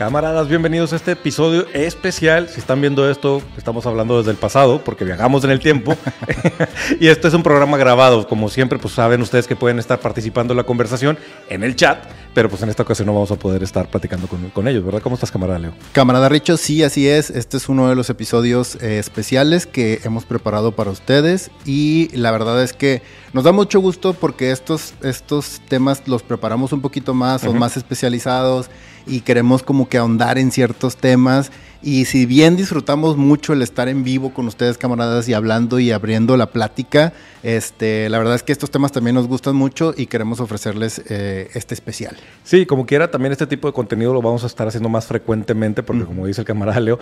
Camaradas, bienvenidos a este episodio especial. Si están viendo esto, estamos hablando desde el pasado porque viajamos en el tiempo. y esto es un programa grabado. Como siempre, pues saben ustedes que pueden estar participando en la conversación en el chat, pero pues en esta ocasión no vamos a poder estar platicando con, ellos, ¿verdad? ¿Cómo estás, camarada Leo? Camarada Richo, sí, así es. Este es uno de los episodios eh, especiales que hemos preparado para ustedes y la verdad es que nos da mucho gusto porque estos, estos temas los preparamos un poquito más, son más especializados y queremos como que ahondar en ciertos temas. Y si bien disfrutamos mucho el estar en vivo con ustedes, camaradas, y hablando y abriendo la plática, este, la verdad es que estos temas también nos gustan mucho y queremos ofrecerles eh, este especial. Sí, como quiera, también este tipo de contenido lo vamos a estar haciendo más frecuentemente, porque como dice el camarada Leo,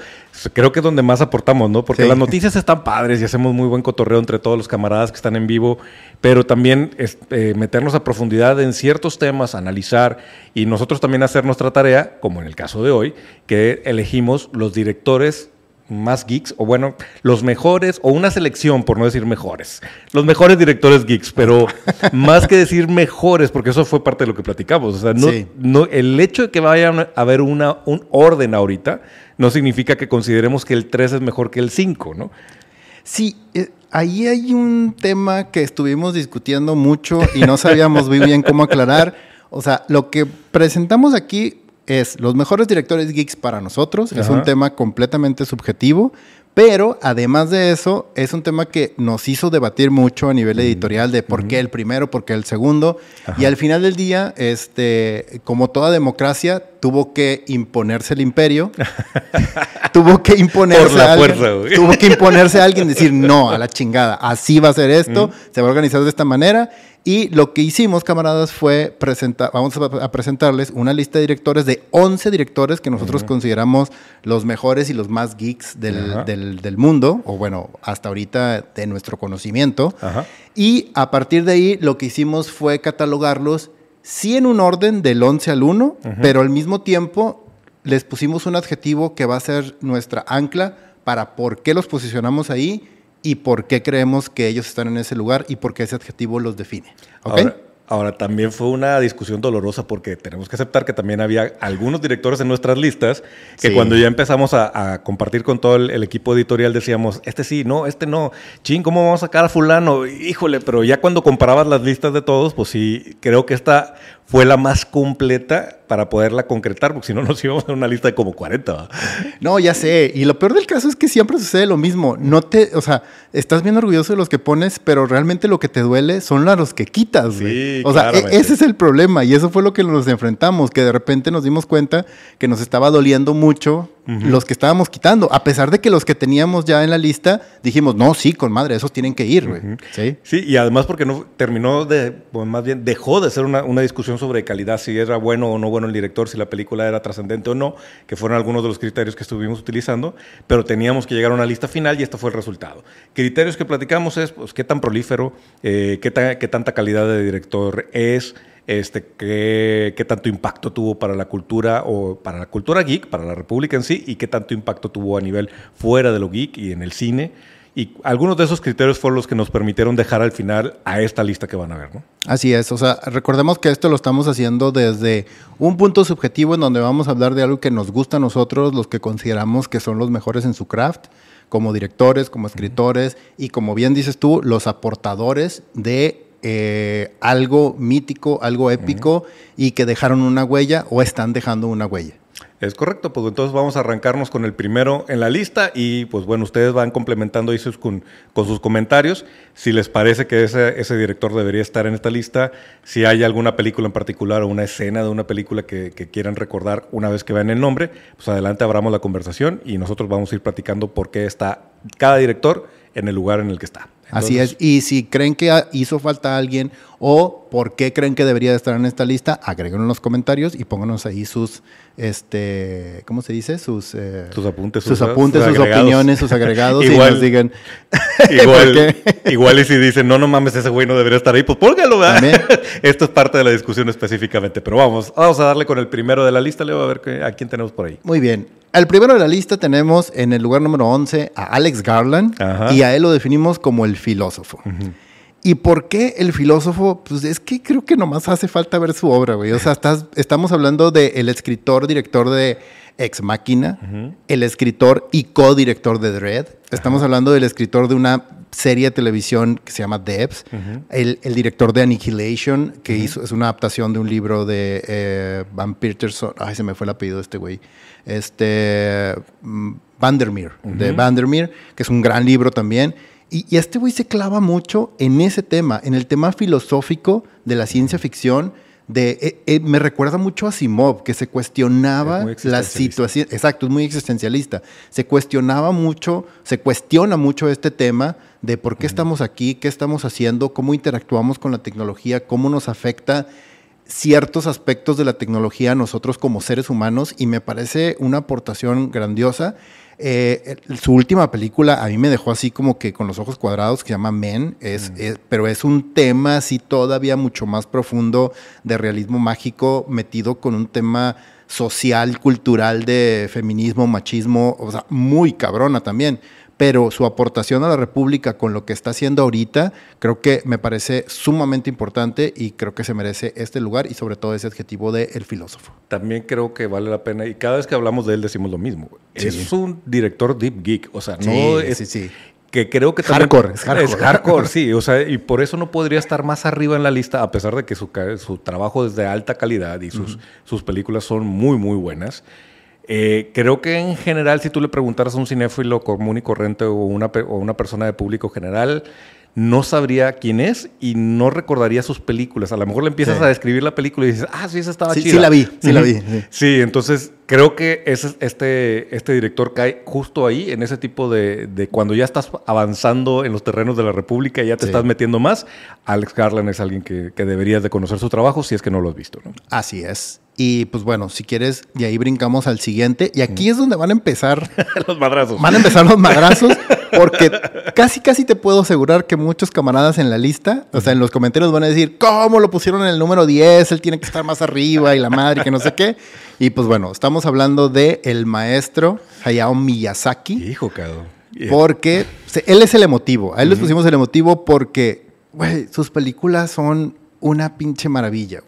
creo que es donde más aportamos, ¿no? Porque las noticias están padres y hacemos muy buen cotorreo entre todos los camaradas que están en vivo, pero también eh, meternos a profundidad en ciertos temas, analizar y nosotros también hacer nuestra tarea, como en el caso de hoy, que elegimos los directores más geeks, o bueno, los mejores, o una selección, por no decir mejores, los mejores directores geeks, pero más que decir mejores, porque eso fue parte de lo que platicamos. O sea, no, no, el hecho de que vaya a haber una, un orden ahorita no significa que consideremos que el 3 es mejor que el 5, ¿no? Sí, eh, ahí hay un tema que estuvimos discutiendo mucho y no sabíamos muy bien cómo aclarar. O sea, lo que presentamos aquí es los mejores directores geeks para nosotros. Es un tema completamente subjetivo, pero además de eso, es un tema que nos hizo debatir mucho a nivel editorial de por qué el primero, por qué el segundo. Y al final del día, este, como toda democracia, tuvo que imponerse el imperio. tuvo que imponerse a alguien. tuvo que imponerse a alguien decir, no, a la chingada, así va a ser esto, se va a organizar de esta manera. Y lo que hicimos, camaradas, fue presentar, vamos a, presentarles una lista de directores de 11 directores que nosotros consideramos los mejores y los más geeks del, mundo, o bueno, hasta ahorita de nuestro conocimiento. Y a partir de ahí lo que hicimos fue catalogarlos, sí en un orden del 11 al 1, pero al mismo tiempo les pusimos un adjetivo que va a ser nuestra ancla para por qué los posicionamos ahí y por qué creemos que ellos están en ese lugar y por qué ese adjetivo los define. Ahora, también fue una discusión dolorosa porque tenemos que aceptar que también había algunos directores en nuestras listas que cuando ya empezamos a, compartir con todo el, equipo editorial decíamos, este sí, no, este no, ching, ¿cómo vamos a sacar a fulano? Híjole, pero ya cuando comparabas las listas de todos, pues sí, creo que esta fue la más completa para poderla concretar, porque si no nos íbamos a una lista de como 40. No, ya sé. Y lo peor del caso es que siempre sucede lo mismo. No te, o sea, estás bien orgulloso de los que pones, pero realmente lo que te duele son los que quitas. Sí, o sea, e-, ese es el problema. Y eso fue lo que nos enfrentamos, que de repente nos dimos cuenta que nos estaba doliendo mucho los que estábamos quitando, a pesar de que los que teníamos ya en la lista dijimos, no, sí, con madre, esos tienen que ir, güey. ¿Sí? sí, y además porque no terminó de, más bien dejó de ser una, una, discusión sobre calidad, si era bueno o no bueno el director, si la película era trascendente o no, que fueron algunos de los criterios que estuvimos utilizando, pero teníamos que llegar a una lista final y este fue el resultado. Criterios que platicamos es, pues, qué tan prolífero, eh, qué, qué tanta calidad de director es, este, qué, qué, tanto impacto tuvo para la cultura o para la cultura geek, para la República en sí, y qué tanto impacto tuvo a nivel fuera de lo geek y en el cine. Y algunos de esos criterios fueron los que nos permitieron dejar al final a esta lista que van a ver, ¿no? Así es, o sea, recordemos que esto lo estamos haciendo desde un punto subjetivo en donde vamos a hablar de algo que nos gusta a nosotros, los que consideramos que son los mejores en su craft, como directores, como escritores y como bien dices tú, los aportadores de eh, algo mítico, algo épico y que dejaron una huella o están dejando una huella. Es correcto, pues entonces vamos a arrancarnos con el primero en la lista y pues bueno, ustedes van complementando eso con, con sus comentarios. Si les parece que ese, ese, director debería estar en esta lista, si hay alguna película en particular o una escena de una película que, que quieran recordar una vez que vean el nombre, pues adelante abramos la conversación y nosotros vamos a ir platicando por qué está cada director en el lugar en el que está. Así es. Y si creen que hizo falta alguien o por qué creen que debería estar en esta lista, agréguenlo en los comentarios y pónganos ahí sus, este, ¿cómo se dice? Sus, eh, sus apuntes, sus, apuntes, sus, opiniones, sus agregados igual, y nos digan. igual, igual y si dicen, no, no mames, ese güey no debería estar ahí, pues póngalo. Esto es parte de la discusión específicamente. Pero vamos, vamos a darle con el primero de la lista, Leo, a ver a quién tenemos por ahí. Muy bien. Al primero de la lista tenemos en el lugar número 11 a Alex Garland y a él lo definimos como el filósofo. ¿Y por qué el filósofo? Pues es que creo que nomás hace falta ver su obra, güey. O sea, estás, estamos hablando del escritor, director de Ex Máquina, el escritor y co-director de Dread. Estamos hablando del escritor de una serie de televisión que se llama Debs, el, director de Annihilation, que hizo, es una adaptación de un libro de eh, Van Peterson, ay, se me fue el apellido de este güey, este, mm, Vandermeer, de Vandermeer, que es un gran libro también. Y, y este güey se clava mucho en ese tema, en el tema filosófico de la ciencia ficción de, eh, eh, me recuerda mucho a Simov, que se cuestionaba la situación, exacto, es muy existencialista, se cuestionaba mucho, se cuestiona mucho este tema de por qué estamos aquí, qué estamos haciendo, cómo interactuamos con la tecnología, cómo nos afecta ciertos aspectos de la tecnología a nosotros como seres humanos y me parece una aportación grandiosa. Eh, su última película a mí me dejó así como que con los ojos cuadrados, que se llama Men, es, pero es un tema así todavía mucho más profundo de realismo mágico, metido con un tema social, cultural de feminismo, machismo, o sea, muy cabrona también pero su aportación a la República con lo que está haciendo ahorita, creo que me parece sumamente importante y creo que se merece este lugar y sobre todo ese adjetivo de el filósofo. También creo que vale la pena, y cada vez que hablamos de él decimos lo mismo. Es un director deep geek, o sea, no es... Sí, que creo que también hardcore, es hardcore. Es hardcore, sí, o sea, y por eso no podría estar más arriba en la lista, a pesar de que su, su trabajo es de alta calidad y sus, sus películas son muy, muy buenas. Eh, creo que en general, si tú le preguntaras a un cinéfilo común y corriente o una, o una persona de público general, no sabría quién es y no recordaría sus películas. A lo mejor le empiezas a describir la película y dices, ah, sí, esa estaba sí, chida. Sí, la vi, sí, la vi. Sí. entonces creo que ese, este, este director cae justo ahí, en ese tipo de, de, cuando ya estás avanzando en los terrenos de la República y ya te estás metiendo más. Alex Garland es alguien que, que, deberías de conocer su trabajo si es que no lo has visto. ¿no? Así es. Y pues bueno, si quieres, de ahí brincamos al siguiente. Y aquí es donde van a empezar los madrazos. Van a empezar los madrazos, porque casi, casi te puedo asegurar que muchos camaradas en la lista, o sea, en los comentarios van a decir, ¿cómo lo pusieron en el número 10? Él tiene que estar más arriba y la madre, que no sé qué. Y pues bueno, estamos hablando de el maestro Hayao Miyazaki. Hijo, cabrón. Porque él es el emotivo. A él les pusimos el emotivo porque, güey, sus películas son una pinche maravilla.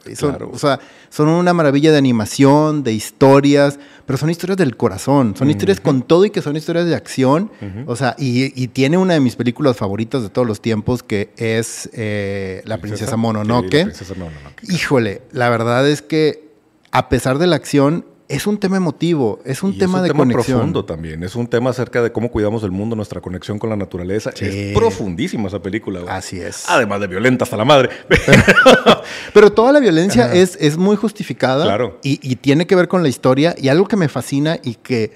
O sea, son una maravilla de animación, de historias, pero son historias del corazón. Son historias con todo y que son historias de acción. O sea, y, tiene una de mis películas favoritas de todos los tiempos que es eh, La Princesa, Mononoke. la Princesa Mononoke. Híjole, la verdad es que a pesar de la acción, es un tema emotivo, es un tema de conexión. Es un tema profundo también, es un tema acerca de cómo cuidamos el mundo, nuestra conexión con la naturaleza. Es profundísima esa película. Así es. Además de violenta hasta la madre. Pero toda la violencia es, es, muy justificada claro. y, tiene que ver con la historia y algo que me fascina y que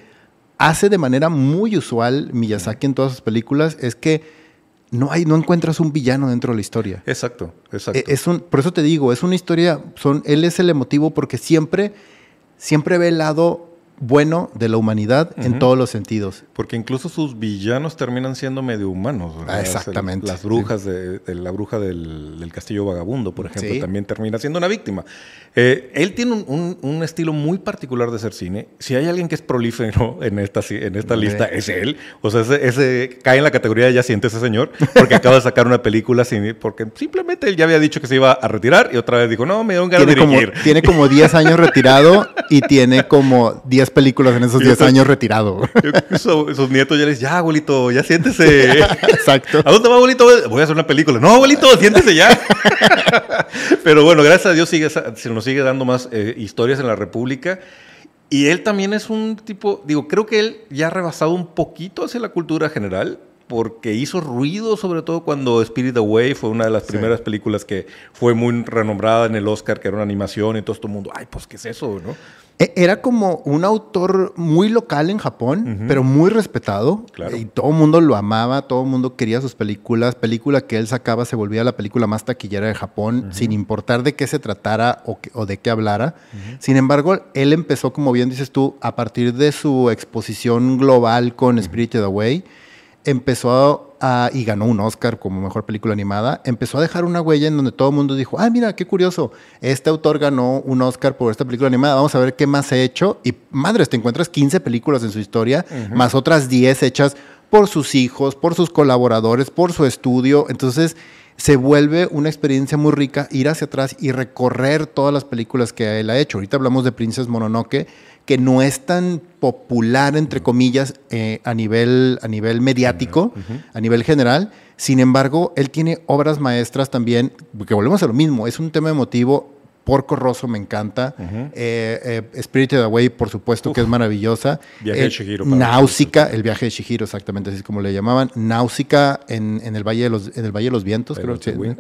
hace de manera muy usual Miyazaki en todas sus películas es que no hay, no encuentras un villano dentro de la historia. Exacto, exacto. E, es un, por eso te digo, es una historia, son, él es el emotivo porque siempre siempre ve el lado bueno de la humanidad en todos los sentidos. Porque incluso sus villanos terminan siendo medio humanos. Ah, exactamente. las brujas de, la bruja del, castillo vagabundo, por ejemplo, también termina siendo una víctima. Eh, él tiene un, estilo muy particular de hacer cine. Si hay alguien que es prolífero en esta, en esta lista, es él. O sea, ese, cae en la categoría de ya siente ese señor, porque acaba de sacar una película sin, porque simplemente él ya había dicho que se iba a retirar y otra vez dijo, no, me dio un ganas de dirigir. Como, tiene como 10 años retirado y tiene como 10 películas en esos 10 años retirado. sus nietos ya les ya, abuelito, ya siéntese. Exacto. ¿A dónde va, abuelito? Voy a hacer una película. No, abuelito, siéntese ya. Pero bueno, gracias a Dios sigue, se nos sigue dando más eh, historias en la República. Y él también es un tipo, digo, creo que él ya ha rebasado un poquito hacia la cultura general, porque hizo ruido, sobre todo cuando Spirit Away fue una de las primeras películas que fue muy renombrada en el Oscar, que era una animación y todo este mundo, ay, pues, ¿qué es eso, no? E, era como un autor muy local en Japón, pero muy respetado. Y todo el mundo lo amaba, todo el mundo quería sus películas. Película que él sacaba se volvía la película más taquillera de Japón, sin importar de qué se tratara o, de qué hablara. Sin embargo, él empezó, como bien dices tú, a partir de su exposición global con Spirited Away empezó a, y ganó un Oscar como mejor película animada, empezó a dejar una huella en donde todo el mundo dijo, ah, mira, qué curioso, este autor ganó un Oscar por esta película animada, vamos a ver qué más ha hecho. Y madres, te encuentras 15 películas en su historia, más otras 10 hechas por sus hijos, por sus colaboradores, por su estudio. Entonces, se vuelve una experiencia muy rica ir hacia atrás y recorrer todas las películas que él ha hecho. Ahorita hablamos de Princess Mononoke, que no es tan popular, entre comillas, eh, a, nivel, a nivel mediático, a nivel general. Sin embargo, él tiene obras maestras también, que volvemos a lo mismo, es un tema emotivo Porco Rosso me encanta. Eh, eh, Spirited Away, por supuesto, que es maravillosa. Viaje de Shihiro. Náusica, el viaje de Shihiro, exactamente así como le llamaban. Náusica en, el, Valle de los, en el Valle de los Vientos, creo que.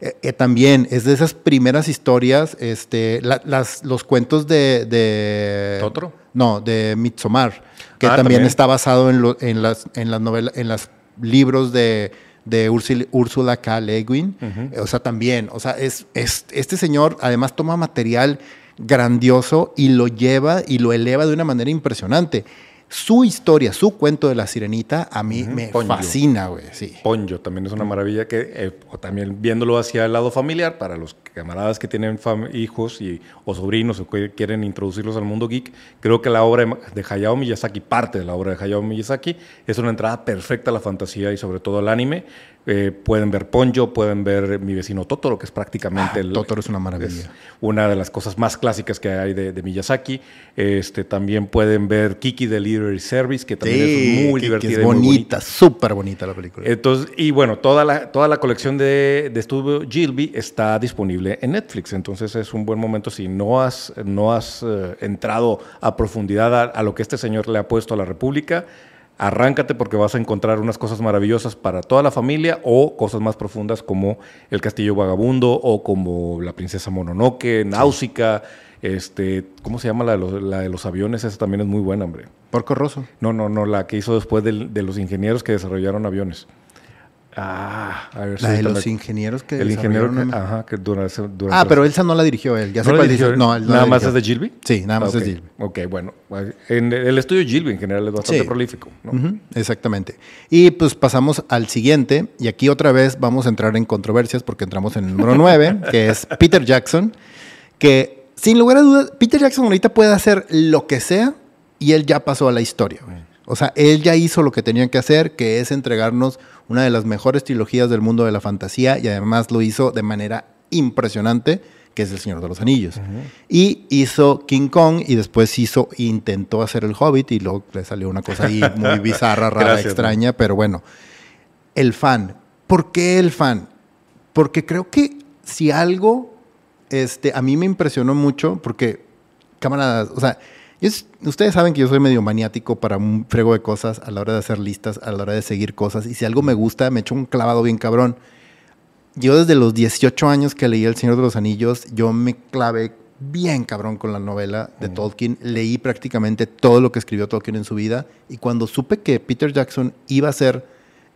Eh, también es de esas primeras historias, este, las, los cuentos de, de. ¿Totoro? No, de Mitsomar, que ah, también, está basado en, en las, en las novelas, en los libros de de Úrsula K. Le Guin. O sea, también, o sea, es, es, este señor además toma material grandioso y lo lleva y lo eleva de una manera impresionante su historia, su cuento de la sirenita, a mí me fascina, güey. Sí. Ponyo también es una maravilla que, eh, o también viéndolo hacia el lado familiar, para los camaradas que tienen hijos y, o sobrinos o que quieren introducirlos al mundo geek, creo que la obra de Hayao Miyazaki, parte de la obra de Hayao Miyazaki, es una entrada perfecta a la fantasía y sobre todo al anime. Eh, pueden ver Ponyo, pueden ver Mi vecino Totoro, que es prácticamente... Ah, Totoro es una maravilla. una de las cosas más clásicas que hay de, Miyazaki. Este, también pueden ver Kiki de Literary Service, que también es muy divertida. Es bonita, súper bonita la película. Entonces, y bueno, toda la, toda la colección de, de estudio Gilby está disponible en Netflix. Entonces es un buen momento si no has, no has eh, entrado a profundidad a lo que este señor le ha puesto a la República arráncate porque vas a encontrar unas cosas maravillosas para toda la familia o cosas más profundas como El Castillo Vagabundo o como La Princesa Mononoke, Náusica, este, ¿cómo se llama la de, los, aviones? Esa también es muy buena, hombre. Porco Rosso. No, no, no, la que hizo después de los ingenieros que desarrollaron aviones. Ah, a ver, la de los ingenieros que el ingeniero que, ajá, que durante, Ah, pero Elsa no la dirigió él. Ya ¿No dirigió, no, nada más es de Gilby. Sí, nada más es de Gilby. Ok, bueno, en el estudio Gilby en general es bastante prolífico. exactamente. Y pues pasamos al siguiente y aquí otra vez vamos a entrar en controversias porque entramos en el número 9, que es Peter Jackson, que sin lugar a dudas Peter Jackson ahorita puede hacer lo que sea y él ya pasó a la historia. O sea, él ya hizo lo que tenía que hacer, que es entregarnos una de las mejores trilogías del mundo de la fantasía y además lo hizo de manera impresionante, que es El Señor de los Anillos. Y hizo King Kong y después hizo, intentó hacer El Hobbit y luego le salió una cosa ahí muy bizarra, rara, extraña, pero bueno. El fan. ¿Por qué el fan? Porque creo que si algo, este, a mí me impresionó mucho, porque, camaradas, o sea, ustedes saben que yo soy medio maniático para un frego de cosas a la hora de hacer listas, a la hora de seguir cosas. Y si algo me gusta, me echo un clavado bien cabrón. Yo desde los 18 años que leí El Señor de los Anillos, yo me clavé bien cabrón con la novela de Tolkien. Leí prácticamente todo lo que escribió Tolkien en su vida. Y cuando supe que Peter Jackson iba a ser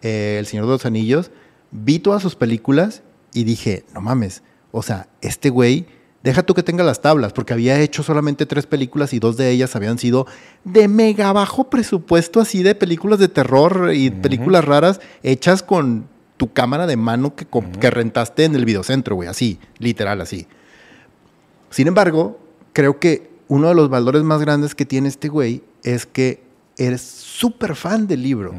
eh, El Señor de los Anillos, vi todas sus películas y dije, no mames, o sea, este güey Deja tú que tenga las tablas, porque había hecho solamente tres películas y dos de ellas habían sido de mega bajo presupuesto, así de películas de terror y películas raras hechas con tu cámara de mano que, que rentaste en el videocentro, güey, así, literal, así. Sin embargo, creo que uno de los valores más grandes que tiene este güey es que eres súper fan del libro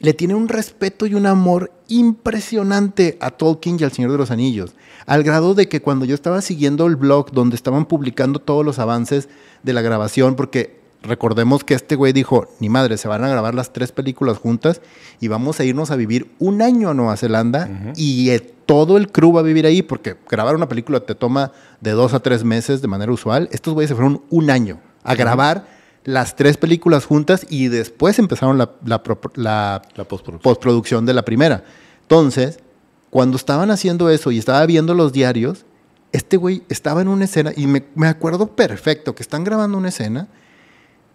le tiene un respeto y un amor impresionante a Tolkien y al Señor de los Anillos, al grado de que cuando yo estaba siguiendo el blog donde estaban publicando todos los avances de la grabación, porque recordemos que este güey dijo, ni madre, se van a grabar las tres películas juntas y vamos a irnos a vivir un año a Nueva Zelanda y eh, todo el crew va a vivir ahí, porque grabar una película te toma de dos a tres meses de manera usual, estos güeyes se fueron un año a grabar las tres películas juntas y después empezaron la, la, postproducción. de la primera. Entonces, cuando estaban haciendo eso y estaba viendo los diarios, este güey estaba en una escena y me, me acuerdo perfecto que están grabando una escena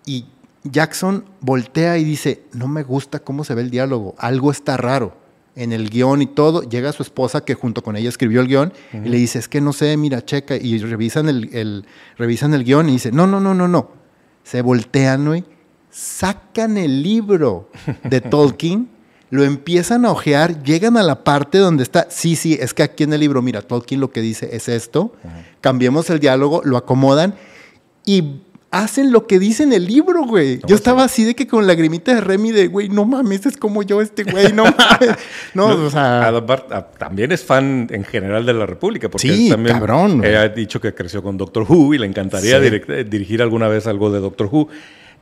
y Jackson voltea y dice, no me gusta cómo se ve el diálogo, algo está raro en el guion y todo. Llega su esposa que junto con ella escribió el guion y le dice, es que no sé, mira, checa. Y revisan el, el, revisan el guion y dice, no, no, no, no, no se voltean, y sacan el libro de Tolkien, lo empiezan a ojear, llegan a la parte donde está, sí, sí, es que aquí en el libro, mira, Tolkien lo que dice es esto, cambiemos el diálogo, lo acomodan y hacen lo que dice en el libro, güey. yo estaba así de que con lagrimita de Remy de, güey, no mames, es como yo este güey, no mames. No, o sea... también es fan en general de la República, porque sí, también cabrón, ha dicho que creció con Doctor Who y le encantaría dirigir alguna vez algo de Doctor Who.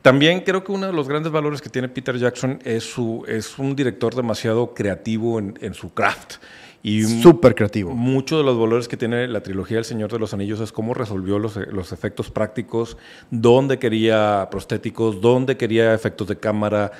También creo que uno de los grandes valores que tiene Peter Jackson es, su, es un director demasiado creativo en, en su craft. Y Súper creativo. Muchos de los valores que tiene la trilogía El Señor de los Anillos es cómo resolvió los, los efectos prácticos, dónde quería prostéticos, dónde quería efectos de cámara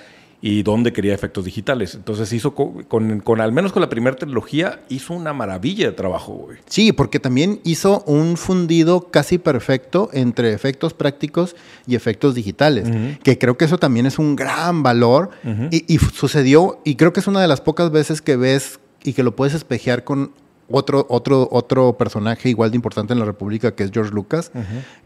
y dónde quería efectos digitales. Entonces hizo con, con, al menos con la primera trilogía, hizo una maravilla de trabajo, güey. Sí, porque también hizo un fundido casi perfecto entre efectos prácticos y efectos digitales, que creo que eso también es un gran valor y, y, sucedió, y creo que es una de las pocas veces que ves y que lo puedes espejear con otro, otro, otro personaje igual de importante en la República, que es George Lucas,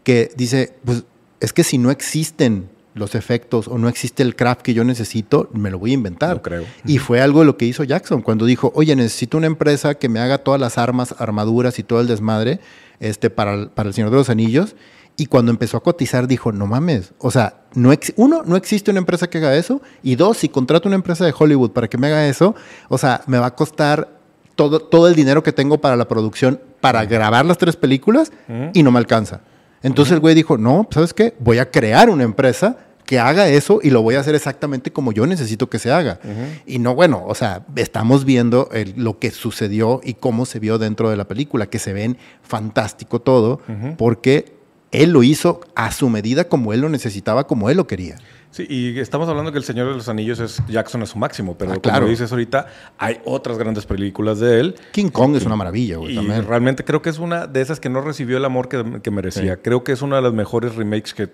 que dice, pues es que si no existen los efectos o no existe el craft que yo necesito, me lo voy a inventar. creo. Y fue algo de lo que hizo Jackson cuando dijo, oye, necesito una empresa que me haga todas las armas, armaduras y todo el desmadre este, para, para el Señor de los Anillos. Y cuando empezó a cotizar dijo, no mames, o sea, no uno, no existe una empresa que haga eso. Y dos, si contrato una empresa de Hollywood para que me haga eso, o sea, me va a costar todo, todo el dinero que tengo para la producción para grabar las tres películas y no me alcanza. Entonces el güey dijo, no, ¿sabes qué? Voy a crear una empresa que haga eso y lo voy a hacer exactamente como yo necesito que se haga. Y no, bueno, o sea, estamos viendo lo que sucedió y cómo se vio dentro de la película, que se ven fantástico todo, porque él lo hizo a su medida como él lo necesitaba, como él lo quería. Sí, y estamos hablando que El Señor de los Anillos es Jackson a su máximo, pero ah, como dices ahorita, hay otras grandes películas de él. King Kong es una maravilla, güey. Realmente creo que es una de esas que no recibió el amor que, merecía. Creo que es una de las mejores remakes que,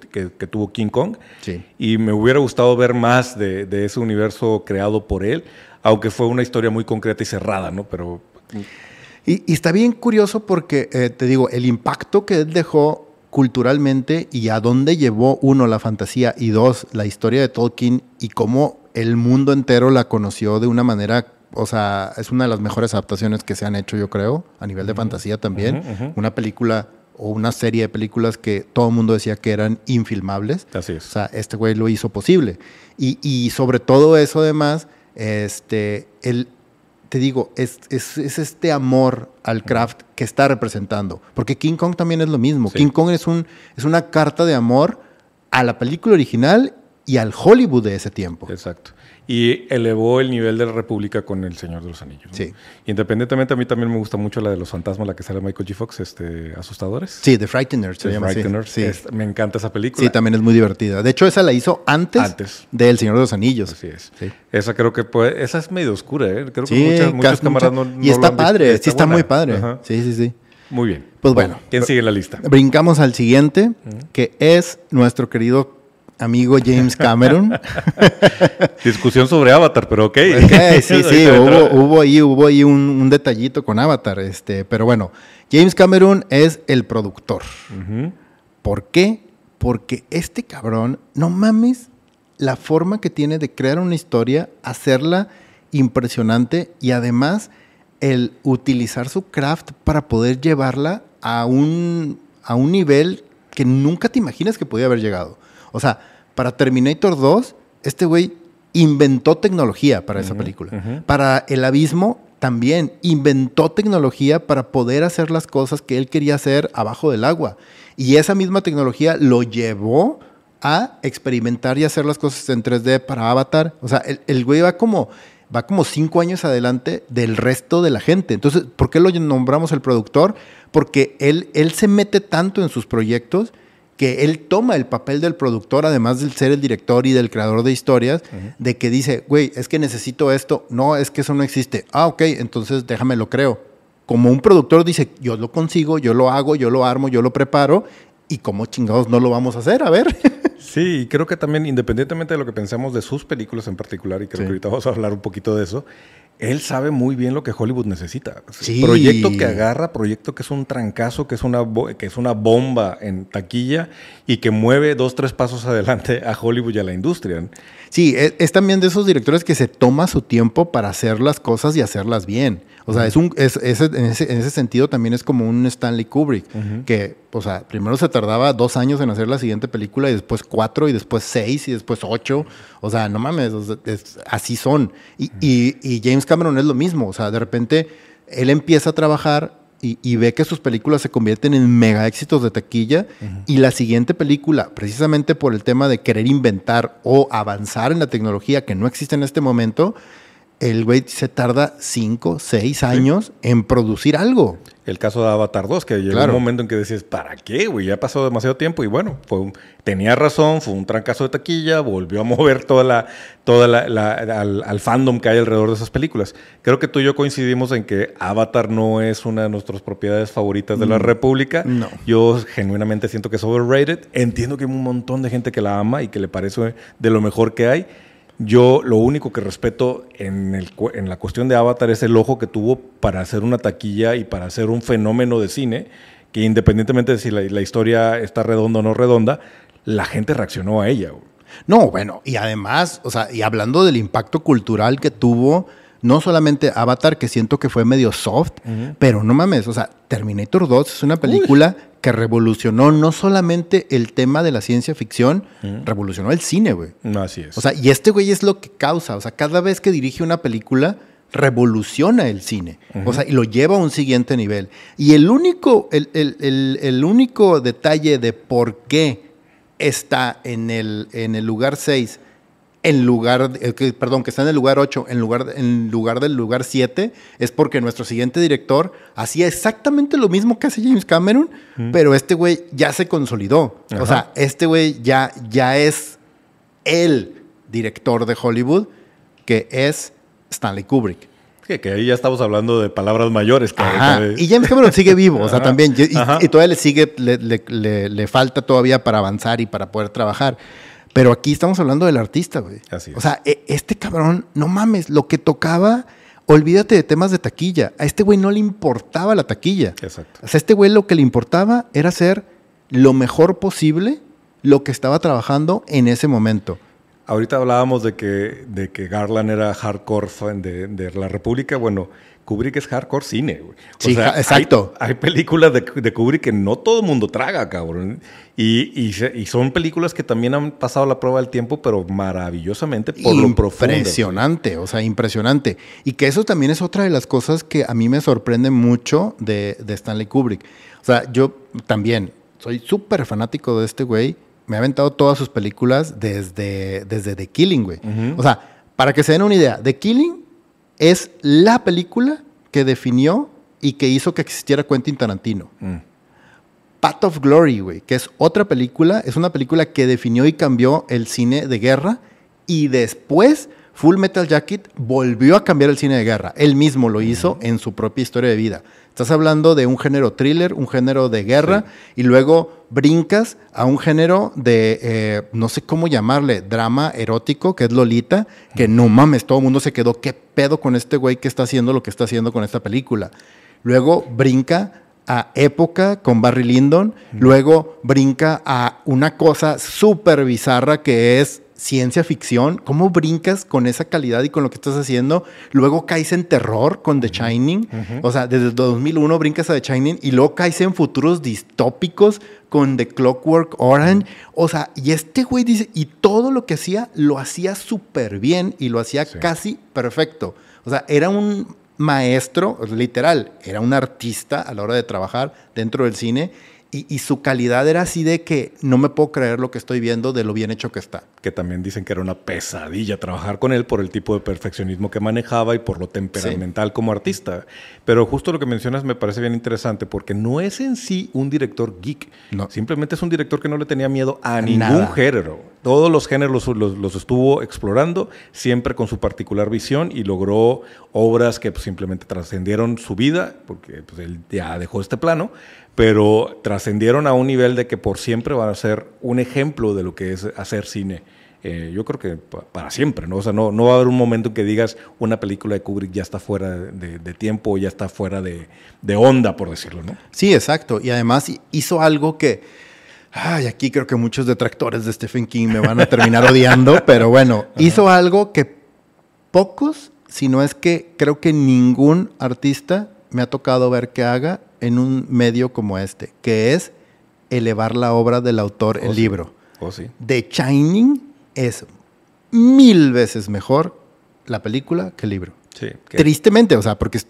tuvo King Kong. Sí. Y me hubiera gustado ver más de, ese universo creado por él, aunque fue una historia muy concreta y cerrada, ¿no? Pero... Y, está bien curioso porque, eh, te digo, el impacto que él dejó culturalmente y a dónde llevó uno la fantasía y dos la historia de Tolkien y cómo el mundo entero la conoció de una manera, o sea, es una de las mejores adaptaciones que se han hecho, yo creo, a nivel de fantasía también. Una película o una serie de películas que todo el mundo decía que eran infilmables. Así es. O sea, este güey lo hizo posible. Y, y sobre todo eso, además, este, el, te digo, es, es, este amor al craft que está representando. Porque King Kong también es lo mismo. King Kong es, un, es una carta de amor a la película original y al Hollywood de ese tiempo. Exacto y elevó el nivel de la República con El Señor de los Anillos. Sí. Independientemente, a mí también me gusta mucho la de los fantasmas, la que sale Michael G. Fox, este, Asustadores. Sí, The Frighteners se llama. Frighteners, sí. me encanta esa película. Sí, también es muy divertida. De hecho, esa la hizo antes, antes. de El Señor de los Anillos. Así es. Sí. Esa creo que puede, esa es medio oscura, ¿eh? Creo que muchas, muchas cámaras no, Y está padre, sí está muy padre. Sí, sí, sí. Muy bien. Pues bueno. ¿Quién sigue la lista? Brincamos al siguiente, que es nuestro querido amigo James Cameron. Discusión sobre Avatar, pero ok. sí, sí, hubo, ahí, hubo ahí un, detallito con Avatar, este, pero bueno, James Cameron es el productor. ¿Por qué? Porque este cabrón, no mames la forma que tiene de crear una historia, hacerla impresionante y además el utilizar su craft para poder llevarla a un, a un nivel que nunca te imaginas que podía haber llegado. O sea, para Terminator 2, este güey inventó tecnología para esa película. Para El Abismo también inventó tecnología para poder hacer las cosas que él quería hacer abajo del agua. Y esa misma tecnología lo llevó a experimentar y hacer las cosas en 3D para Avatar. O sea, el, güey va como, va como cinco años adelante del resto de la gente. Entonces, ¿por qué lo nombramos el productor? Porque él, él se mete tanto en sus proyectos que él toma el papel del productor, además de ser el director y del creador de historias, de que dice, güey, es que necesito esto, no, es que eso no existe. Ah, ok, entonces déjame lo creo. Como un productor dice, yo lo consigo, yo lo hago, yo lo armo, yo lo preparo, y como chingados no lo vamos a hacer, a ver. Sí, creo que también, independientemente de lo que pensemos de sus películas en particular, y creo que ahorita vamos a hablar un poquito de eso, él sabe muy bien lo que Hollywood necesita. Proyecto que agarra, proyecto que es un trancazo, que es una, que es una bomba en taquilla y que mueve dos, tres pasos adelante a Hollywood y a la industria. Sí, es, es también de esos directores que se toma su tiempo para hacer las cosas y hacerlas bien. O sea, es un, es, en, ese, sentido también es como un Stanley Kubrick, que, o sea, primero se tardaba dos años en hacer la siguiente película y después cuatro y después seis y después ocho. O sea, no mames, así son. Y, y, James Cameron es lo mismo. O sea, de repente él empieza a trabajar y, ve que sus películas se convierten en mega éxitos de taquilla y la siguiente película, precisamente por el tema de querer inventar o avanzar en la tecnología que no existe en este momento, el güey se tarda 5, 6 años en producir algo. El caso de Avatar 2, que llegó un momento en que decías, ¿para qué, güey? Ya pasó demasiado tiempo y bueno, fue tenía razón, fue un trancazo de taquilla, volvió a mover toda la, toda la, al, fandom que hay alrededor de esas películas. Creo que tú y yo coincidimos en que Avatar no es una de nuestras propiedades favoritas de la mm, República. No. Yo genuinamente siento que es overrated. Entiendo que hay un montón de gente que la ama y que le parece de lo mejor que hay yo lo único que respeto en, la cuestión de Avatar es el ojo que tuvo para hacer una taquilla y para hacer un fenómeno de cine, que independientemente de si la, historia está redonda o no redonda, la gente reaccionó a ella. No, bueno, y además, o sea, y hablando del impacto cultural que tuvo, no solamente Avatar, que siento que fue medio soft, pero no mames, o sea, Terminator 2 es una película que revolucionó no solamente el tema de la ciencia ficción, revolucionó el cine, güey. Así es. O sea, y este güey es lo que causa, o sea, cada vez que dirige una película, revoluciona el cine, o sea, y lo lleva a un siguiente nivel. Y el único, el, el único detalle de por qué está en el, en el lugar 6 en lugar, eh, perdón, que está en el lugar 8 en lugar, en lugar del lugar 7, es porque nuestro siguiente director hacía exactamente lo mismo que hace James Cameron, pero este güey ya se consolidó. O sea, este güey ya, ya es el director de Hollywood, que es Stanley Kubrick. Que, ahí ya estamos hablando de palabras mayores. Y James Cameron sigue vivo, o sea, también. Y, todavía le sigue, le, le, le falta todavía para avanzar y para poder trabajar. Pero aquí estamos hablando del artista, güey. Así O sea, e, este cabrón, no mames, lo que tocaba, olvídate de temas de taquilla. A este güey no le importaba la taquilla. Exacto. O sea, a este güey lo que le importaba era hacer lo mejor posible lo que estaba trabajando en ese momento. Ahorita hablábamos de que, de que Garland era hardcore fan de, de la República. Bueno, Kubrick es hardcore cine, güey. sí, exacto. Hay, películas de, de, Kubrick que no todo el mundo traga, cabrón. Y, y, son películas que también han pasado la prueba del tiempo, pero maravillosamente por lo profundo. Impresionante, o sea, impresionante. Y que eso también es otra de las cosas que a mí me sorprende mucho de, de Stanley Kubrick. O sea, yo también soy súper fanático de este güey. Me ha aventado todas sus películas desde, desde The Killing, güey. O sea, para que se den una idea, The Killing es la película que definió y que hizo que existiera Quentin Tarantino. Mm. Path of Glory, güey, que es otra película, es una película que definió y cambió el cine de guerra y después Full Metal Jacket volvió a cambiar el cine de guerra. Él mismo lo hizo en su propia historia de vida. Estás hablando de un género thriller, un género de guerra, y luego brincas a un género de, eh, no sé cómo llamarle, drama erótico, que es Lolita, que no mames, todo el mundo se quedó, ¿qué pedo con este güey que está haciendo lo que está haciendo con esta película? Luego brinca a época con Barry Lyndon, luego brinca a una cosa súper bizarra que es ciencia ficción, cómo brincas con esa calidad y con lo que estás haciendo. Luego caes en terror con The Shining. O sea, desde 2001 brincas a The Shining y luego caes en futuros distópicos con The Clockwork Orange. O sea, y este güey dice, y todo lo que hacía, lo hacía súper bien y lo hacía casi perfecto. O sea, era un maestro, literal, era un artista a la hora de trabajar dentro del cine y, su calidad era así de que no me puedo creer lo que estoy viendo de lo bien hecho que está. Que también dicen que era una pesadilla trabajar con él por el tipo de perfeccionismo que manejaba y por lo temperamental como artista. Pero justo lo que mencionas me parece bien interesante porque no es en sí un director geek. No. Simplemente es un director que no le tenía miedo a ningún género. Todos los géneros los, estuvo explorando, siempre con su particular visión y logró obras que pues, simplemente trascendieron su vida, porque pues, él ya dejó este plano pero trascendieron a un nivel de que por siempre van a ser un ejemplo de lo que es hacer cine eh, yo creo que para siempre, ¿no? O sea, no, no va a haber un momento en que digas una película de Kubrick ya está fuera de, de tiempo ya está fuera de, de, onda, por decirlo, ¿no? Sí, exacto. Y además hizo algo que, ay, aquí creo que muchos detractores de Stephen King me van a terminar odiando, pero bueno, hizo algo que pocos, si no es que creo que ningún artista me ha tocado ver que haga en un medio como este, que es elevar la obra del autor, el oh, libro. Oh, sí. The Shining es mil veces mejor la película que el libro. Sí, Tristemente, o sea, porque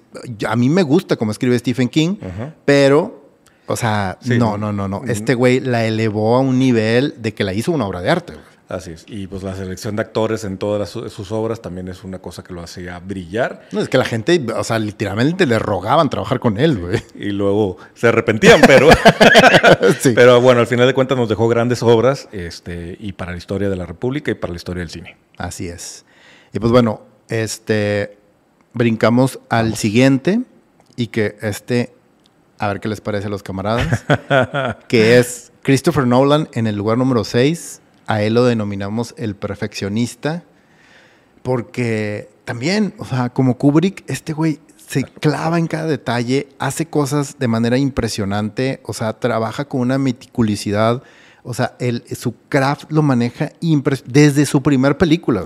a mí me gusta cómo escribe Stephen King, pero, o sea, no, no, no, no. Este güey la elevó a un nivel de que la hizo una obra de arte. Así es. Y pues la selección de actores en todas sus obras también es una cosa que lo hacía brillar. No, es que la gente, o sea, literalmente le rogaban trabajar con él, güey. Y luego se arrepentían, pero. Pero bueno, al final de cuentas nos dejó grandes obras este, y para la historia de la República y para la historia del cine. Así es. Y pues bueno, este. Brincamos al siguiente y que este. A ver qué les parece a los camaradas. que es Christopher Nolan en el lugar número 6 a él lo denominamos el perfeccionista, porque también, o sea, como Kubrick, este güey se clava en cada detalle, hace cosas de manera impresionante, o sea, trabaja con una meticulosidad, o sea, él, su craft lo maneja desde su primer película.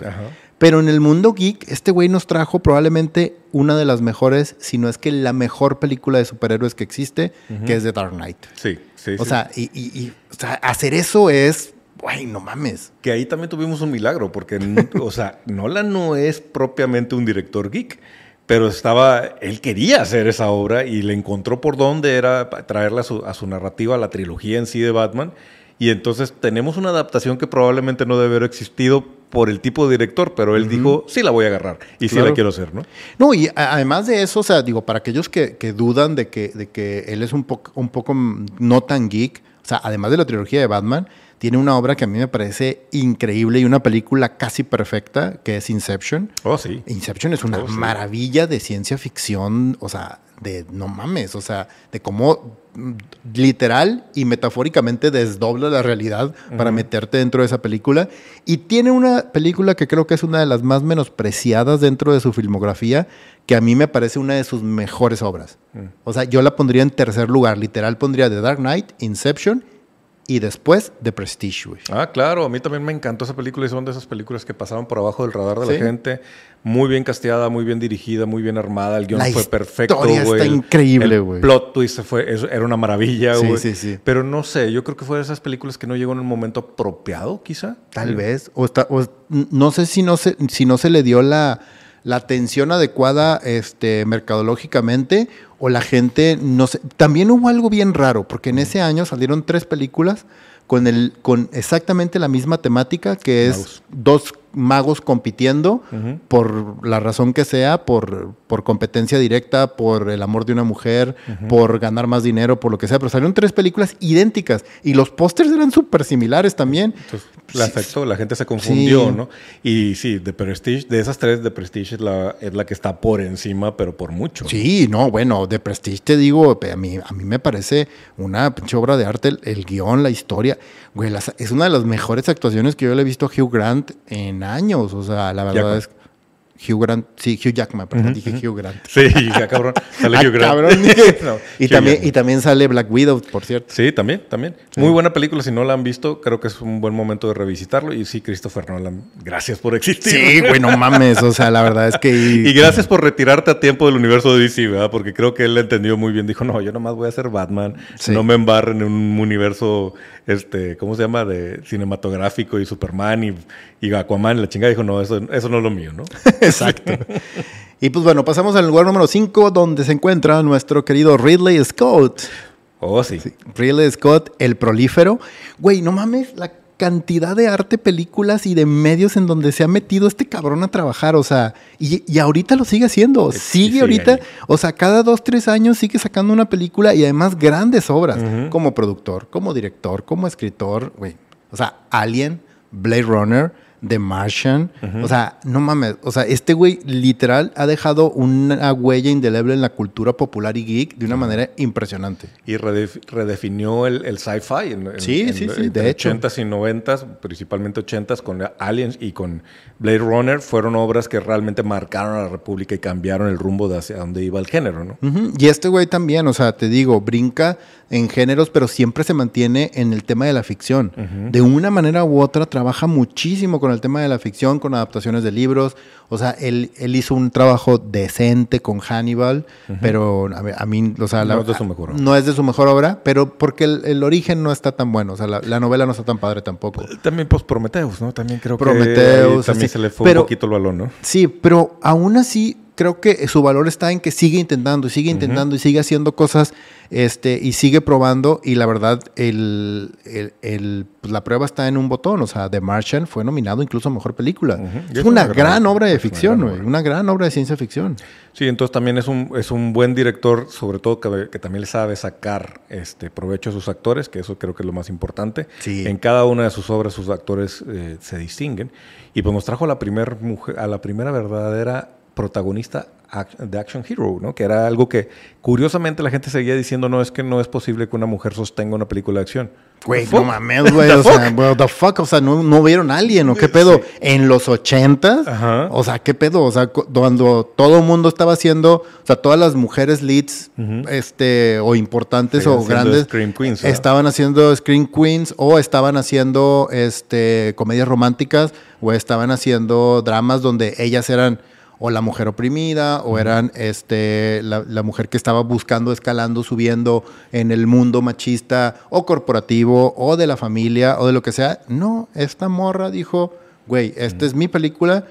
Pero en el mundo geek, este güey nos trajo probablemente una de las mejores, si no es que la mejor película de superhéroes que existe, que es The Dark Knight. Sí, sí. O sea, y, o sea, hacer eso es güey, no mames. Que ahí también tuvimos un milagro, porque, o sea, Nolan no es propiamente un director geek, pero estaba, él quería hacer esa obra y le encontró por dónde era traerla a su, a su narrativa, a la trilogía en sí de Batman. Y entonces tenemos una adaptación que probablemente no debe haber existido por el tipo de director, pero él dijo, sí la voy a agarrar y sí la quiero hacer, ¿no? No, y además de eso, o sea, digo, para aquellos que, que dudan de que, de que él es un, poco un poco no tan geek, o sea, además de la trilogía de Batman, tiene una obra que a mí me parece increíble y una película casi perfecta, que es Inception. Oh, sí. Inception es una oh, maravilla de ciencia ficción, o sea, de no mames, o sea, de cómo mm, literal y metafóricamente desdobla la realidad para meterte dentro de esa película. Y tiene una película que creo que es una de las más menospreciadas dentro de su filmografía, que a mí me parece una de sus mejores obras. Mm. O sea, yo la pondría en tercer lugar, literal pondría The Dark Knight, Inception y después The Prestige, Ah, claro, a mí también me encantó esa película y son de esas películas que pasaron por abajo del radar de la gente. Muy bien casteada, muy bien dirigida, muy bien armada. El guion fue perfecto, güey. está increíble, güey. El plot twist fue, era una maravilla, güey. Sí, sí, sí. Pero no sé, yo creo que fue de esas películas que no llegó en el momento apropiado, quizá. Tal vez. O, está, o no sé si no se, si no se le dio la la atención adecuada este, mercadológicamente o la gente no sé. También hubo algo bien raro, porque en ese año salieron tres películas con, el, con exactamente la misma temática, que es dos magos compitiendo por la razón que sea, por, por competencia directa, por el amor de una mujer, por ganar más dinero, por lo que sea. Pero salieron tres películas idénticas y los pósters eran súper similares también. Entonces, la afectó, la gente se confundió, ¿no? Y sí, de Prestige, de esas tres, de Prestige es la, es la que está por encima, pero por mucho. Sí, no, bueno, de Prestige te digo, a mí, a mí me parece una pinche obra de arte, el, guion, la historia. Güey, es una de las mejores actuaciones que yo le he visto a Hugh Grant en años. O sea, la verdad es Hugh Grant, sí, Hugh Jackman, perdón, dije Hugh Grant. Sí, ya cabrón, sale Hugh Grant. Cabrón, y, también, y también sale Black Widow, por cierto. Sí, también, también. Muy buena película, si no la han visto, creo que es un buen momento de revisitarlo. Y sí, Christopher Nolan, gracias por existir. Sí, güey, no mames, o sea, la verdad es que... Y, gracias por retirarte a tiempo del universo de DC, ¿verdad? Porque creo que él entendió muy bien. Dijo, no, yo nomás voy a ser Batman, no me embarren en un universo, este, ¿cómo se llama? De cinematográfico y Superman y, y Aquaman. La chingada dijo, no, eso, eso no es lo mío, ¿no? Exacto. y pues bueno, pasamos al lugar número 5, donde se encuentra nuestro querido Ridley Scott. Oh, sí. Ridley Scott, el prolífero. Güey, no mames, la cantidad de arte, películas y de medios en donde se ha metido este cabrón a trabajar, o sea, y, ahorita lo sigue haciendo, sigue, ahorita, o sea, cada dos, tres años sigue sacando una película y además grandes obras, como productor, como director, como escritor, güey, o sea, Alien, Blade Runner, The Martian. O sea, no mames. O sea, este güey literal ha dejado una huella indeleble en la cultura popular y geek de una manera impresionante. Y redefinió el, sci-fi en, sí, sí, sí, de hecho. 80s y 90s, principalmente 80s, con Aliens y con Blade Runner, fueron obras que realmente marcaron a la República y cambiaron el rumbo de hacia dónde iba el género, ¿no? Y este güey también, o sea, te digo, brinca en géneros, pero siempre se mantiene en el tema de la ficción. De una manera u otra trabaja muchísimo con el tema de la ficción, con adaptaciones de libros. O sea, él, él hizo un trabajo decente con Hannibal, pero a, mí, o sea, no, es de su mejor obra. no es de su mejor obra, pero porque el, origen no está tan bueno. O sea, la, novela no está tan padre tampoco. También, pues, Prometheus, ¿no? También creo que también se le fue un poquito el balón, ¿no? Sí, pero aún así creo que su valor está en que sigue intentando y sigue intentando y sigue haciendo cosas este, y sigue probando. Y la verdad, el, pues, la prueba está en un botón. O sea, The Martian fue nominado incluso a mejor película. es, una, gran, obra de ficción, una gran, una gran, obra de ciencia ficción. Sí, entonces también es un, es un buen director, sobre todo que, también le sabe sacar este, provecho a sus actores, que eso creo que es lo más importante. En cada una de sus obras, sus actores eh, se distinguen. Y pues nos trajo a la, primer mujer, a la primera verdadera protagonista de Action Hero, ¿no? Que era algo que curiosamente la gente seguía diciendo, no, es que no es posible que una mujer sostenga una película de acción. Güey, no mames, güey, o sea, what the fuck, o sea, no, no vieron a alguien, ¿o qué pedo? En los ochentas, o sea, ¿qué pedo? O sea, cuando todo el mundo estaba haciendo, o sea, todas las mujeres leads, este, o importantes o grandes, estaban haciendo Screen Queens, o estaban haciendo, este, comedias románticas, o estaban haciendo dramas donde ellas eran o la mujer oprimida, o eran este, la, mujer que estaba buscando, escalando, subiendo en el mundo machista o corporativo o de la familia o de lo que sea. No, esta morra dijo, güey, esta es mi película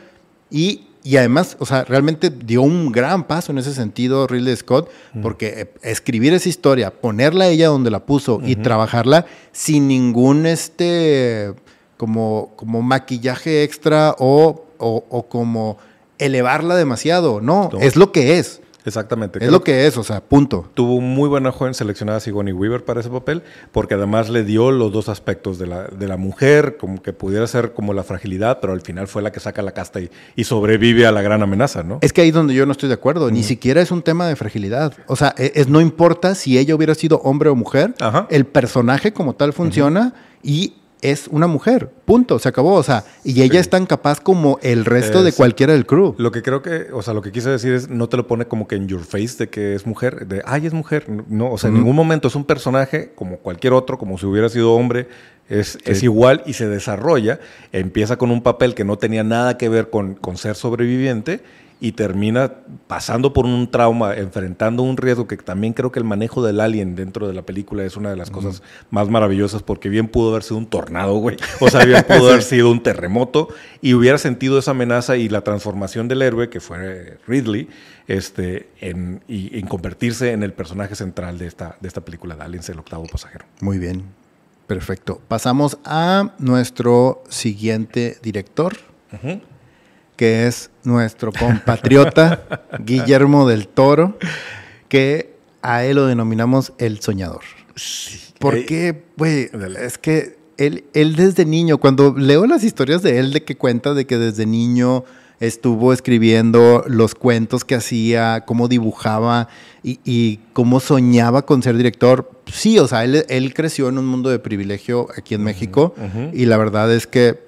y, y, además, o sea, realmente dio un gran paso en ese sentido Ridley Scott, porque eh, escribir esa historia, ponerla ella donde la puso y trabajarla sin ningún este, como, como maquillaje extra o, o como elevarla demasiado. No, es lo que es. Exactamente. Es lo que es, o sea, punto. Tuvo muy buena joven seleccionada Sigourney Weaver para ese papel, porque además le dio los dos aspectos de la, de la mujer, como que pudiera ser como la fragilidad, pero al final fue la que saca la casta y, sobrevive a la gran amenaza, ¿no? Es que ahí es donde yo no estoy de acuerdo, ni siquiera es un tema de fragilidad. O sea, e, es, no importa si ella hubiera sido hombre o mujer, el personaje como tal funciona y es una mujer, punto, se acabó, o sea, y ella es tan capaz como el resto de cualquiera del crew. Lo que creo que, o sea, lo que quise decir es, no te lo pone como que en your face de que es mujer, de, ay, es mujer, no, o sea, en ningún momento es un personaje como cualquier otro, como si hubiera sido hombre, es, es igual y se desarrolla, empieza con un papel que no tenía nada que ver con, con ser sobreviviente y termina pasando por un trauma, enfrentando un riesgo que también creo que el manejo del alien dentro de la película es una de las cosas más maravillosas porque bien pudo haber sido un tornado, güey. O sea, bien pudo haber sido un terremoto y hubiera sentido esa amenaza y la transformación del héroe, que fue Ridley, este, en, y, en convertirse en el personaje central de esta, de esta película de Aliens, el octavo pasajero. Muy bien, perfecto. Pasamos a nuestro siguiente director que es nuestro compatriota Guillermo del Toro, que a él lo denominamos el soñador. ¿Por qué? Güey, es que él, él desde niño, cuando leo las historias de él, de que cuenta de que desde niño estuvo escribiendo los cuentos que hacía, cómo dibujaba y, cómo soñaba con ser director. Sí, o sea, él, creció en un mundo de privilegio aquí en México y la verdad es que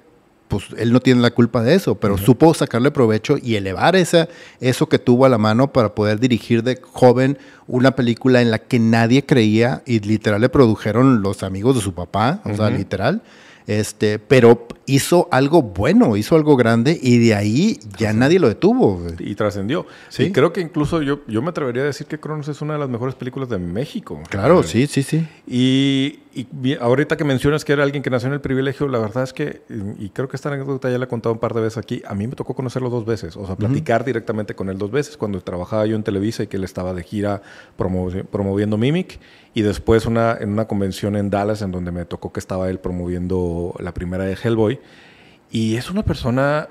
pues él no tiene la culpa de eso, pero supo sacarle provecho y elevar esa, eso que tuvo a la mano para poder dirigir de joven una película en la que nadie creía y literal le produjeron los amigos de su papá, o sea, literal. Este, pero hizo algo bueno, hizo algo grande y de ahí ya nadie lo detuvo. Y trascendió. ¿Sí? Y creo que incluso yo, yo me atrevería a decir que Cronos es una de las mejores películas de México. Claro, sí, sí, sí. Y, y, ahorita que mencionas que era alguien que nació en el privilegio, la verdad es que, y creo que esta anécdota ya la he contado un par de veces aquí, a mí me tocó conocerlo dos veces, o sea, platicar directamente con él dos veces, cuando trabajaba yo en Televisa y que él estaba de gira promoviendo Mimic, y después una, en una convención en Dallas en donde me tocó que estaba él promoviendo la primera de Hellboy. Y es una persona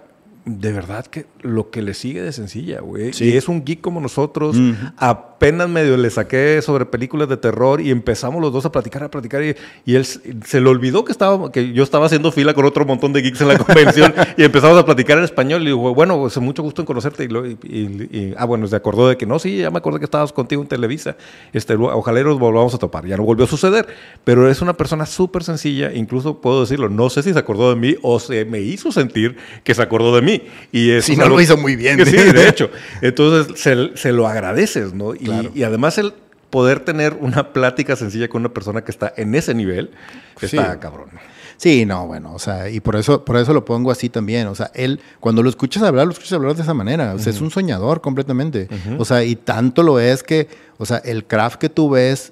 de verdad que lo que le sigue de sencilla, güey. Y es un geek como nosotros. Apenas medio le saqué sobre películas de terror y empezamos los dos a platicar, a platicar. Y, él se le olvidó que, estaba, que yo estaba haciendo fila con otro montón de geeks en la convención y empezamos a platicar en español. Y digo, bueno, pues mucho gusto en conocerte. Y, ah, bueno, se acordó de que no, sí, ya me acordé que estabas contigo en Televisa. Este, ojalá nos volvamos a topar. Ya no volvió a suceder. Pero es una persona súper sencilla. Incluso puedo decirlo, no sé si se acordó de mí o se me hizo sentir que se acordó de mí. Y eso no lo hizo muy bien. Sí, de hecho. Entonces se, lo agradeces, ¿no? Y, además el poder tener una plática sencilla con una persona que está en ese nivel, está cabrón. Sí, no, bueno, o sea, y por eso, por eso lo pongo así también. O sea, él, cuando lo escuchas hablar, lo escuchas hablar de esa manera. O sea, es un soñador completamente. O sea, y tanto lo es que, o sea, el craft que tú ves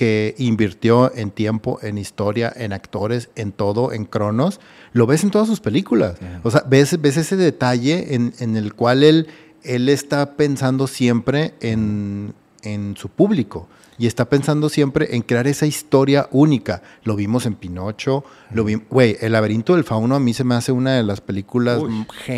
que invirtió en tiempo, en historia, en actores, en todo, en cronos, lo ves en todas sus películas. O sea, ves, ves ese detalle en, en, el cual él, él está pensando siempre en, en su público y está pensando siempre en crear esa historia única. Lo vimos en Pinocho, lo vi, güey, El laberinto del fauno a mí se me hace una de las películas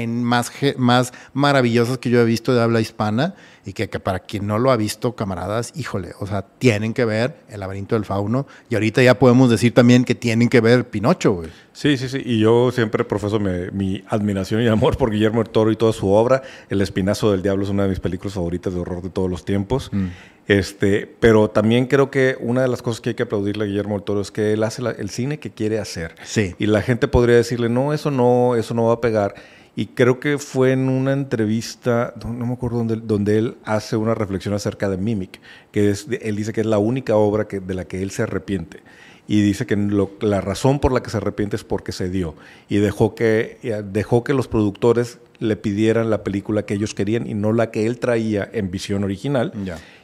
más, más maravillosas que yo he visto de habla hispana y que, para quien no lo ha visto, camaradas, híjole, o sea, tienen que ver El laberinto del fauno y ahorita ya podemos decir también que tienen que ver Pinocho, güey. Sí, sí, sí, y yo siempre profeso mi, admiración y amor por Guillermo del Toro y toda su obra. El espinazo del diablo es una de mis películas favoritas de horror de todos los tiempos. Mm. Este, pero también creo que una de las cosas que hay que aplaudirle a Guillermo del Toro es que él hace el cine que quiere hacer. Sí. Y la gente podría decirle, no, eso no, eso no va a pegar. Y creo que fue en una entrevista, no, me acuerdo dónde, donde él hace una reflexión acerca de Mimic, que es, él dice que es la única obra que, de la que él se arrepiente y dice que la razón por la que se arrepiente es porque se dio y dejó que, dejó que los productores le pidieran la película que ellos querían y no la que él traía en visión original.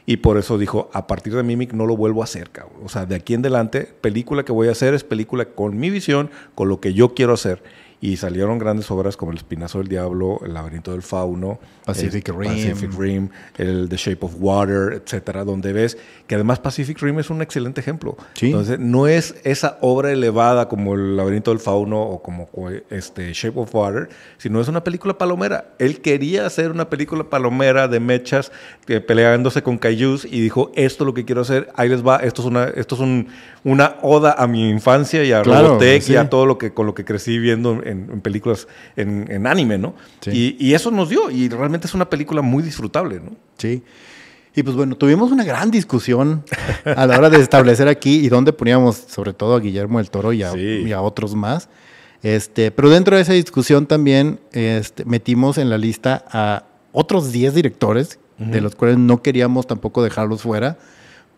Y por eso dijo, a partir de Mimic no lo vuelvo a hacer, cabrón. O sea, de aquí en adelante, película que voy a hacer es película con mi visión, con lo que yo quiero hacer y salieron grandes obras como El Espinazo del Diablo, El Laberinto del Fauno, Pacific, Rim. Pacific Rim, el The Shape of Water, etcétera, donde ves que además Pacific Rim es un excelente ejemplo. Entonces, no es esa obra elevada como El Laberinto del Fauno o como este Shape of Water, sino es una película palomera. Él quería hacer una película palomera de mechas peleándose con kaijus y dijo, esto es lo que quiero hacer, ahí les va, esto es una, esto es un, una oda a mi infancia y a Robotech y a todo lo que con lo que crecí viendo en, películas en, anime, ¿no? Y, eso nos dio, y realmente es una película muy disfrutable, ¿no? Sí. Y pues bueno, tuvimos una gran discusión a la hora de establecer aquí y dónde poníamos sobre todo a Guillermo del Toro y a, otros más. Este, pero dentro de esa discusión también este, metimos en la lista a otros 10 directores, de los cuales no queríamos tampoco dejarlos fuera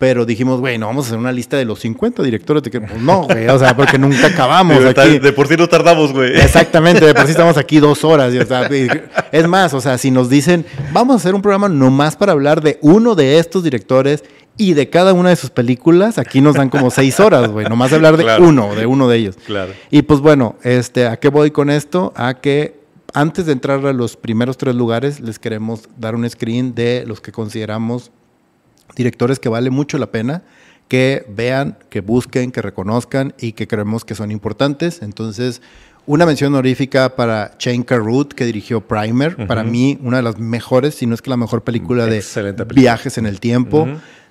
pero dijimos, güey, no vamos a hacer una lista de los 50 directores de que pues no, güey, o sea, porque nunca acabamos de, aquí. De por sí no tardamos, güey. Exactamente, de por sí estamos aquí dos horas. es más, o sea, si nos dicen, vamos a hacer un programa nomás para hablar de uno de estos directores y de cada una de sus películas, aquí nos dan como seis horas, güey, nomás de hablar de uno, de uno de ellos. Claro. Y pues bueno, este, ¿a qué voy con esto? A que antes de entrar a los primeros tres lugares, les queremos dar un screen de los que consideramos directores que vale mucho la pena que vean, que busquen, que reconozcan y que creemos que son importantes. Entonces, una mención honorífica para Shane Carruth, que dirigió Primer. Para mí, una de las mejores, si no es que la mejor película de viajes en el tiempo.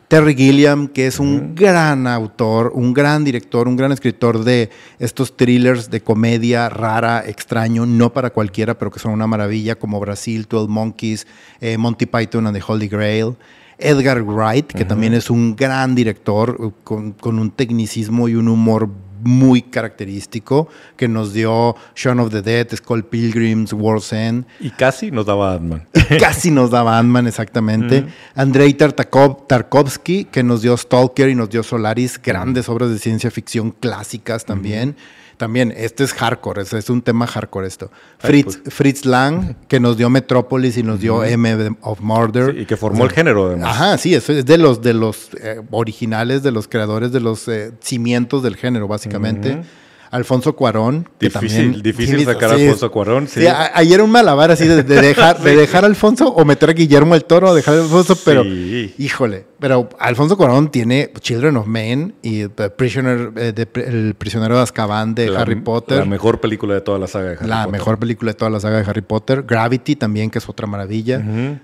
Terry Gilliam, que es un gran autor, un gran director, un gran escritor de estos thrillers de comedia rara, extraño, no para cualquiera, pero que son una maravilla, como Brasil, Twelve Monkeys, eh, Monty Python and the Holy Grail. Edgar Wright, que también es un gran director uh, con, un tecnicismo y un humor muy característico, que nos dio Shaun of the Dead, Skull Pilgrims, World's End. Y casi nos daba Ant-Man. casi nos daba Ant-Man, exactamente. Andrei Tarkovsky, que nos dio Stalker y nos dio Solaris, grandes obras de ciencia ficción clásicas también también, este es hardcore, es, es un tema hardcore esto. Fritz, pues. Fritz Lang, que nos dio Metrópolis y nos dio M of Murder. y que formó el género, además. Ajá, sí, es, es de los, de los eh, originales, de los creadores, de los eh, cimientos del género, básicamente. Alfonso Cuarón. Que difícil, también, difícil sacar a Alfonso Cuarón. Sí. ayer un malabar así de, dejar, de dejar a Alfonso o meter a Guillermo el Toro o dejar a Alfonso, pero híjole. Pero Alfonso Cuarón tiene Children of Men y The Prisoner, eh, El prisionero de Azkaban de Harry Potter. La mejor película de toda la saga de Harry la Potter. La mejor película de toda la saga de Harry Potter. Gravity también, que es otra maravilla.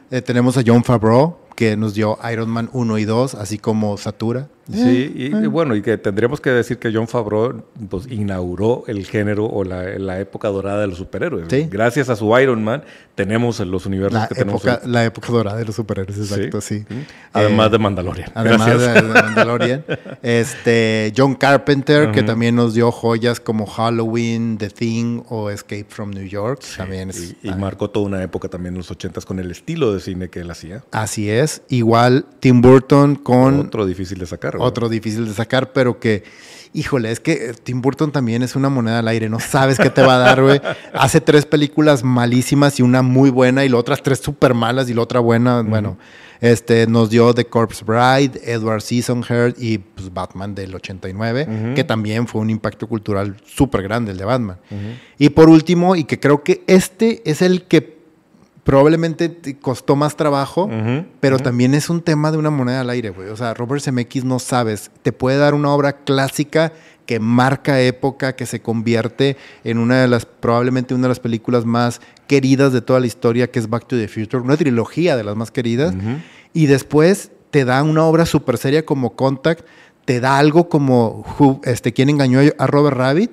Eh, tenemos a John Favreau, que nos dio Iron Man 1 y 2, así como Satura. Sí, y, eh. bueno, y que tendríamos que decir que John Favreau pues, inauguró el género o la, época dorada de los superhéroes. Gracias a su Iron Man tenemos los universos la que tenemos. La época dorada de los superhéroes, exacto, sí. Además de Mandalorian. Además de, Mandalorian. este, John Carpenter, que también nos dio joyas como Halloween, The Thing o Escape from New York. también y, marcó toda una época también en los ochentas con el estilo de cine que él hacía. Así es. Igual Tim Burton con... Otro difícil de sacar otro difícil de sacar, pero que, híjole, es que Tim Burton también es una moneda al aire, no sabes qué te va a dar, güey. Hace tres películas malísimas y una muy buena y las otras tres súper malas y la otra buena, bueno. Este, nos dio The Corpse Bride, Edward Seasonheart y pues, Batman del 89, que también fue un impacto cultural súper grande el de Batman. Y por último, y que creo que este es el que probablemente te costó más trabajo, pero también es un tema de una moneda al aire, güey. O sea, Robert Zemeckis no sabes, te puede dar una obra clásica que marca época, que se convierte en una de las, probablemente una de las películas más queridas de toda la historia, que es Back to the Future, una trilogía de las más queridas, y después te da una obra súper seria como Contact, te da algo como este, ¿Quién engañó a Robert Rabbit?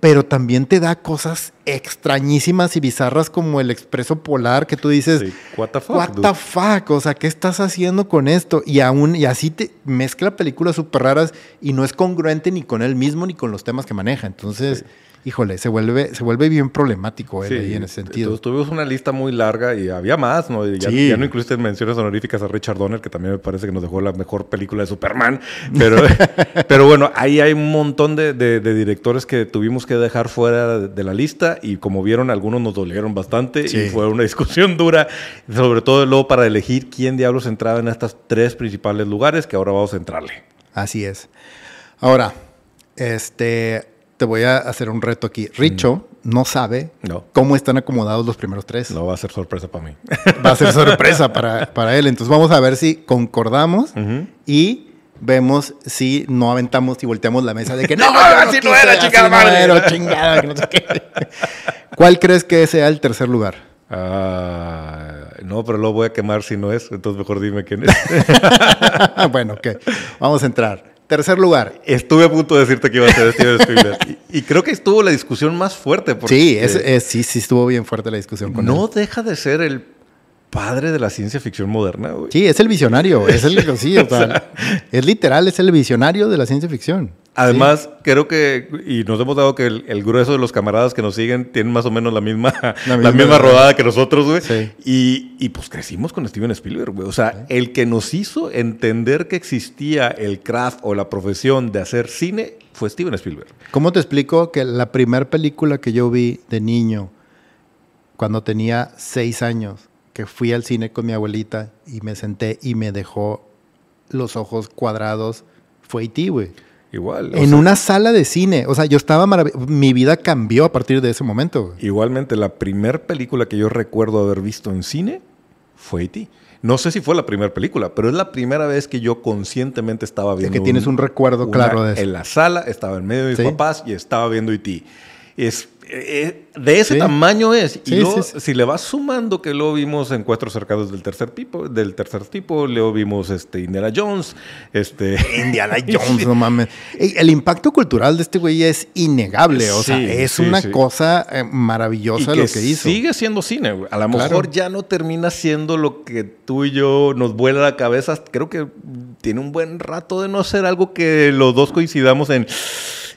Pero también te da cosas extrañísimas y bizarras como el expreso polar que tú dices, what the fuck, what the fuck, o sea, ¿qué estás haciendo con esto? Y aún y así te mezcla películas súper raras y no es congruente ni con él mismo ni con los temas que maneja. Entonces, híjole, se vuelve, se vuelve bien problemático él ahí en ese sentido. Tuvimos una lista muy larga y había más, ¿no? ya, ya, no incluiste menciones honoríficas a Richard Donner, que también me parece que nos dejó la mejor película de Superman. Pero, pero bueno, ahí hay un montón de, directores que tuvimos que dejar fuera de la lista y como vieron, algunos nos dolieron bastante y fue una discusión dura, sobre todo luego para elegir quién diablos entraba en estos tres principales lugares que ahora vamos a entrarle. Así es. Ahora, este, te voy a hacer un reto aquí. Richo no sabe cómo están acomodados los primeros tres. No va a ser sorpresa para mí. Va a ser sorpresa para, para él. Entonces vamos a ver si concordamos y vemos si no aventamos y volteamos la mesa de que no, no, así no era, chingada madre. No chingada, que no sé qué. ¿Cuál crees que sea el tercer lugar? Ah, no, pero lo voy a quemar si no es, entonces mejor dime quién es. bueno, ok. Vamos a entrar. Tercer lugar. Estuve a punto de decirte que iba a ser Steven Spielberg. y, creo que estuvo la discusión más fuerte. Porque sí, es, sí, sí estuvo bien fuerte la discusión con No deja de ser el padre de la ciencia ficción moderna, güey. Sí, es el visionario. Es el sí, es literal, es el visionario de la ciencia ficción. Además, creo que, y nos hemos dado que el, grueso de los camaradas que nos siguen tienen más o menos la misma, la misma, rodada que nosotros, güey. Y, y, pues crecimos con Steven Spielberg, güey. O sea, el que nos hizo entender que existía el craft o la profesión de hacer cine fue Steven Spielberg. ¿Cómo te explico que la primera película que yo vi de niño, cuando tenía seis años, que fui al cine con mi abuelita y me senté y me dejó los ojos cuadrados, fue E.T., güey. Igual. En una sala de cine. O sea, yo estaba maravilloso. Mi vida cambió a partir de ese momento. Igualmente, la primera película que yo recuerdo haber visto en cine fue E.T. No sé si fue la primera película, pero es la primera vez que yo conscientemente estaba viendo. Es que tienes un, recuerdo claro de eso. En la sala, estaba en medio de mis papás y estaba viendo E.T. Es eh, de ese tamaño es. Y luego, si le vas sumando que lo vimos en Cuatro cercados del tercer tipo, del tercer tipo, luego vimos este Indiana Jones, este Indiana Jones, no mames. El impacto cultural de este güey es innegable, o sea, es una cosa eh, maravillosa lo que hizo. Sigue siendo cine, A lo mejor ya no termina siendo lo que tú y yo nos vuela la cabeza. Creo que tiene un buen rato de no ser algo que los dos coincidamos en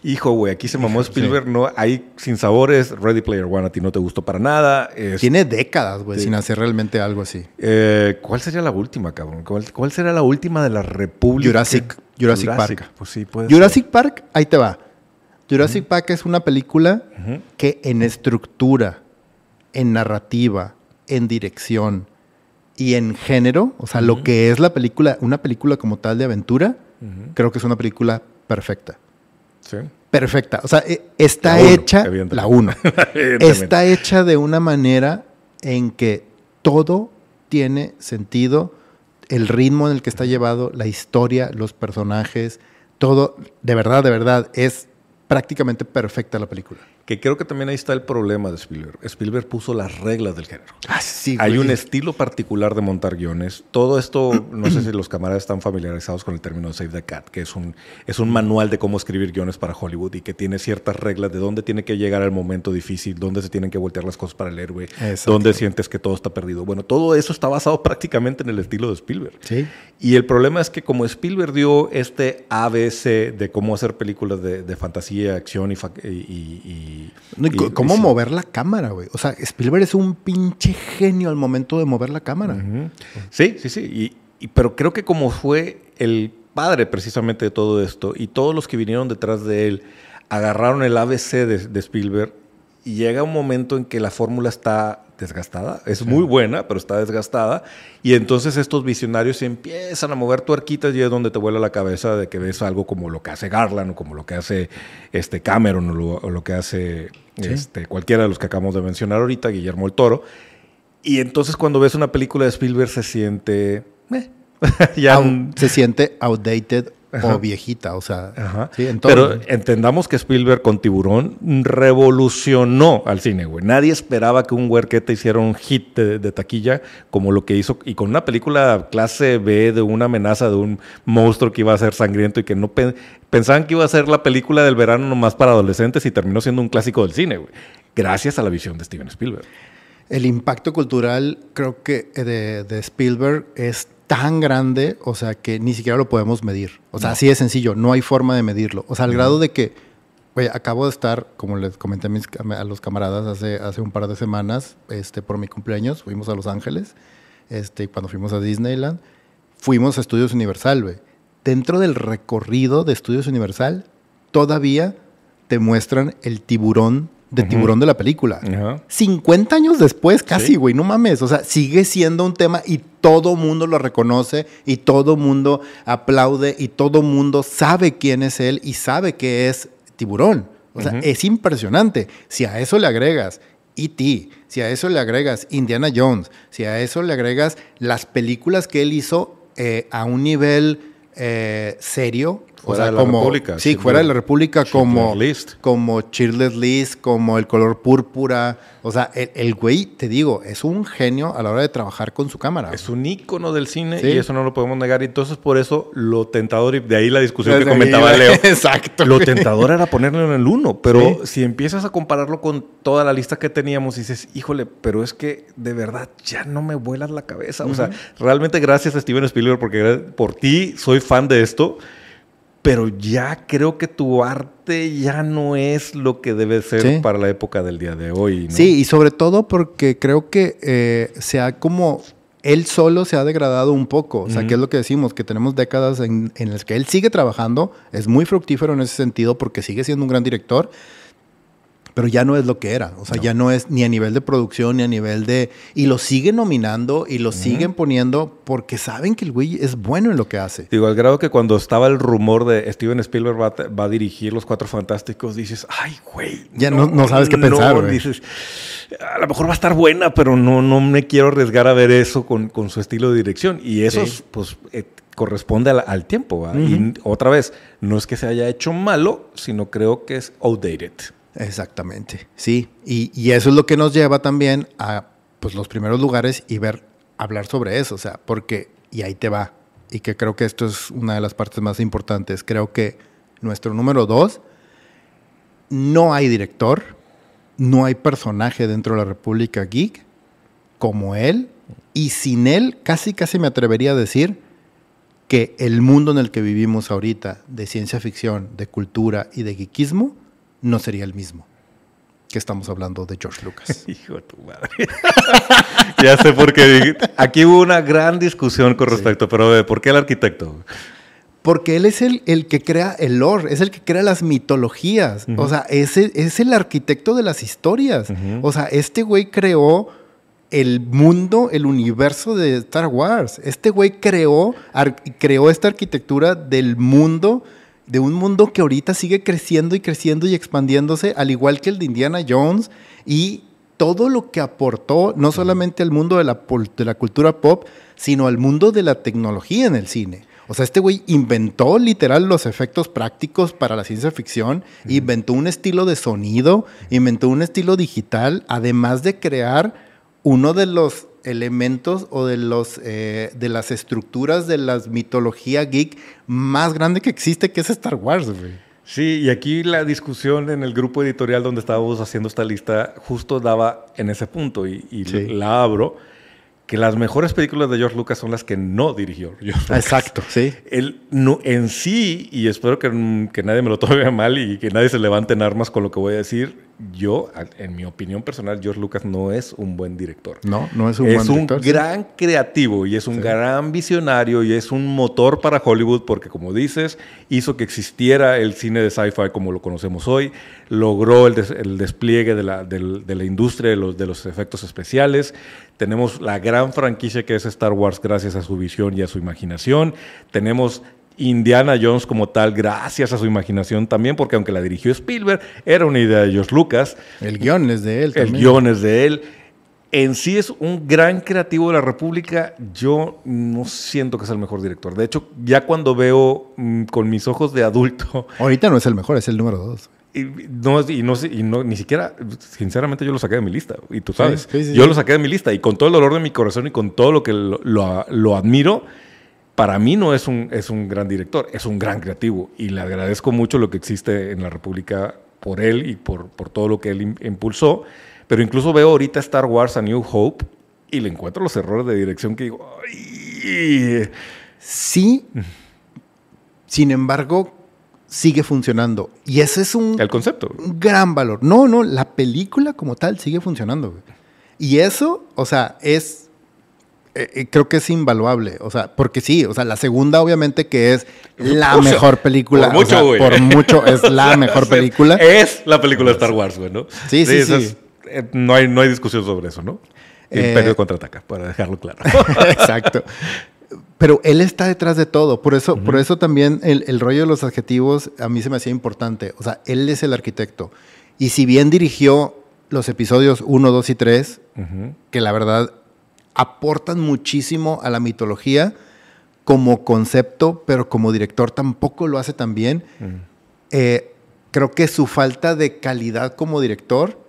hijo, güey, aquí se mamó Spielberg, no, hay sin sabores, Ready Player One a ti no te gustó para nada. Tiene décadas, güey, sin hacer realmente algo así. Eh, ¿Cuál sería la última, cabrón? ¿Cuál, sería la última de la República? Jurassic, Jurassic, Park. Pues sí, puede Jurassic Park, ahí te va. Jurassic Park es una película que en estructura, en narrativa, en dirección y en género, o sea, lo que es la película, una película como tal de aventura, creo que es una película perfecta. Sí. perfecta. O sea, e, está hecha, la uno, está hecha de una manera en que todo tiene sentido, el ritmo en el que está llevado, la historia, los personajes, todo, de verdad, de verdad, es prácticamente perfecta la película. Que creo que también ahí está el problema de Spielberg. Spielberg puso las reglas del género. Ah, sí, Hay un estilo particular de montar guiones. Todo esto, no sé si los camaradas están familiarizados con el término de Save the Cat, que es un, es un manual de cómo escribir guiones para Hollywood y que tiene ciertas reglas de dónde tiene que llegar el momento difícil, dónde se tienen que voltear las cosas para el héroe, dónde sientes que todo está perdido. Bueno, todo eso está basado prácticamente en el estilo de Spielberg. Sí. Y el problema es que como Spielberg dio este ABC de cómo hacer películas de, fantasía, acción y, y ¿Cómo mover la cámara, güey? O sea, Spielberg es un pinche genio al momento de mover la cámara. Sí, sí, sí. Y, pero creo que como fue el padre precisamente de todo esto y todos los que vinieron detrás de él agarraron el ABC de Spielberg y llega un momento en que la fórmula está desgastada, es muy buena, pero está desgastada, y entonces estos visionarios empiezan a mover tuerquitas y es donde te vuela la cabeza de que ves algo como lo que hace Garland o como lo que hace este Cameron o lo, que hace este, cualquiera de los que acabamos de mencionar ahorita, Guillermo el Toro, y entonces cuando ves una película de Spielberg se siente... Eh, ya se siente outdated o viejita, o sea. Pero entendamos que Spielberg con Tiburón revolucionó al cine, güey. Nadie esperaba que un huerquete hiciera un hit de, taquilla como lo que hizo, y con una película clase B de una amenaza de un monstruo que iba a ser sangriento y que no pensaban que iba a ser la película del verano nomás para adolescentes y terminó siendo un clásico del cine, güey. Gracias a la visión de Steven Spielberg. El impacto cultural, creo que de, de Spielberg es tan grande, o sea, que ni siquiera lo podemos medir. O sea, así de sencillo, no hay forma de medirlo. O sea, al grado de que, oye, acabo de estar, como les comenté a, los camaradas hace, hace un par de semanas, este, por mi cumpleaños, fuimos a Los Ángeles, este, cuando fuimos a Disneyland, fuimos a Estudios Universal, güey. Dentro del recorrido de Estudios Universal, todavía te muestran el tiburón de tiburón de la película. 50 años después, casi, güey, no mames. O sea, sigue siendo un tema y todo mundo lo reconoce y todo mundo aplaude y todo mundo sabe quién es él y sabe que es tiburón. O sea, es impresionante. Si a eso le agregas E.T., si a eso le agregas Indiana Jones, si a eso le agregas las películas que él hizo eh, a un nivel eh, serio, Fuera de la República. Sí, fuera de la República como, List. como Cheerless List, como El Color Púrpura. O sea, el, güey, te digo, es un genio a la hora de trabajar con su cámara. Es un ícono del cine y eso no lo podemos negar. Y entonces por eso lo tentador, y de ahí la discusión que comentaba Leo. Exacto. Lo tentador era ponerlo en el uno, pero si empiezas a compararlo con toda la lista que teníamos, dices, híjole, pero es que de verdad ya no me vuelas la cabeza. O sea, realmente gracias a Steven Spielberg porque por ti soy fan de esto pero ya creo que tu arte ya no es lo que debe ser para la época del día de hoy. Sí, y sobre todo porque creo que eh, se ha como él solo se ha degradado un poco. O sea, ¿qué es lo que decimos? Que tenemos décadas en, en, las que él sigue trabajando, es muy fructífero en ese sentido porque sigue siendo un gran director, pero ya no es lo que era. O sea, ya no es ni a nivel de producción ni a nivel de... Y lo siguen nominando y lo siguen poniendo porque saben que el güey es bueno en lo que hace. Digo, al grado que cuando estaba el rumor de Steven Spielberg va, a dirigir Los Cuatro Fantásticos, dices, ay, güey. Ya no, sabes qué pensar. dices, a lo mejor va a estar buena, pero no, no me quiero arriesgar a ver eso con, su estilo de dirección. Y eso, pues... Eh, corresponde al, tiempo. Y otra vez, no es que se haya hecho malo, sino creo que es outdated. Exactamente, sí. Y, eso es lo que nos lleva también a pues, los primeros lugares y ver, hablar sobre eso. O sea, porque, y ahí te va, y que creo que esto es una de las partes más importantes. Creo que nuestro número dos, no hay director, no hay personaje dentro de la República Geek como él, y sin él casi casi me atrevería a decir que el mundo en el que vivimos ahorita, de ciencia ficción, de cultura y de geekismo, no sería el mismo que estamos hablando de George Lucas. Hijo de tu madre. ya sé por qué. Aquí hubo una gran discusión con respecto, pero ¿por qué el arquitecto? Porque él es el, el, que crea el lore, es el que crea las mitologías. O sea, es el, es el arquitecto de las historias. O sea, este güey creó el mundo, el universo de Star Wars. Este güey creó, creó esta arquitectura del mundo de un mundo que ahorita sigue creciendo y creciendo y expandiéndose, al igual que el de Indiana Jones y todo lo que aportó no solamente al mundo de la, de la cultura pop, sino al mundo de la tecnología en el cine. O sea, este güey inventó literal los efectos prácticos para la ciencia ficción, inventó un estilo de sonido, inventó un estilo digital, además de crear uno de los elementos o de, los, eh, de las estructuras de la mitología geek más grande que existe, que es Star Wars, güey. Sí, y aquí la discusión en el grupo editorial donde estábamos haciendo esta lista justo daba en ese punto y, la abro que las mejores películas de George Lucas son las que no dirigió George Lucas. Exacto, sí. Él no, en sí, y espero que, que, nadie me lo tome mal y que nadie se levante en armas con lo que voy a decir, yo, en mi opinión personal, George Lucas no es un buen director. No, no es un buen director. Es un gran creativo y es un gran visionario y es un motor para Hollywood porque, como dices, hizo que existiera el cine de sci-fi como lo conocemos hoy, logró el, despliegue de la, de la industria de los, de los efectos especiales. Tenemos la gran franquicia que es Star Wars gracias a su visión y a su imaginación. Tenemos Indiana Jones como tal, gracias a su imaginación también, porque aunque la dirigió Spielberg, era una idea de George Lucas. El guion es de él también. El guion es de él. En sí es un gran creativo de la República. Yo no siento que es el mejor director. De hecho, ya cuando veo mm, con mis ojos de adulto. Ahorita no es el mejor, es el número dos. Y no, y no, y no, ni siquiera, sinceramente yo lo saqué de mi lista, y tú sabes, yo lo saqué de mi lista, y con todo el dolor de mi corazón y con todo lo que lo, lo admiro, para mí no es un, es un gran director, es un gran creativo y le agradezco mucho lo que existe en la República por él y por, por todo lo que él impulsó. Pero incluso veo ahorita Star Wars A New Hope y le encuentro los errores de dirección que digo, sí, sin embargo, sigue funcionando. Y ese es un... El concepto. Un gran valor. No, no, la película como tal sigue funcionando. Y eso, o sea, es eh, eh, creo que es invaluable. O sea, porque sí, o sea, la segunda, obviamente, que es la mejor película. Por mucho, güey. por mucho es la mejor película. Es la película de Star Wars, güey, ¿no? Sí, sí, sí. Eh, no, hay, no hay discusión sobre eso, ¿no? Imperio contraataca, para dejarlo claro. Exacto. Pero él está detrás de todo. Por eso, por eso también el, rollo de los adjetivos a mí se me hacía importante. O sea, él es el arquitecto. Y si bien dirigió los episodios 1, 2 y 3, que la verdad aportan muchísimo a la mitología como concepto, pero como director tampoco lo hace tan bien. Eh, creo que su falta de calidad como director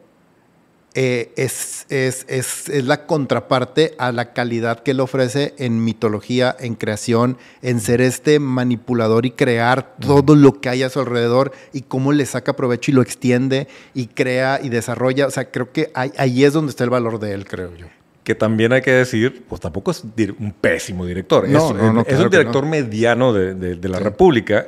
eh, es, es, es, es, la contraparte a la calidad que él ofrece en mitología, en creación, en ser este manipulador y crear todo lo que hay a su alrededor y cómo le saca provecho y lo extiende y crea y desarrolla. O sea, creo que ahí es donde está el valor de él, creo yo que también hay que decir, pues tampoco es un pésimo director. es, un director mediano de, la República,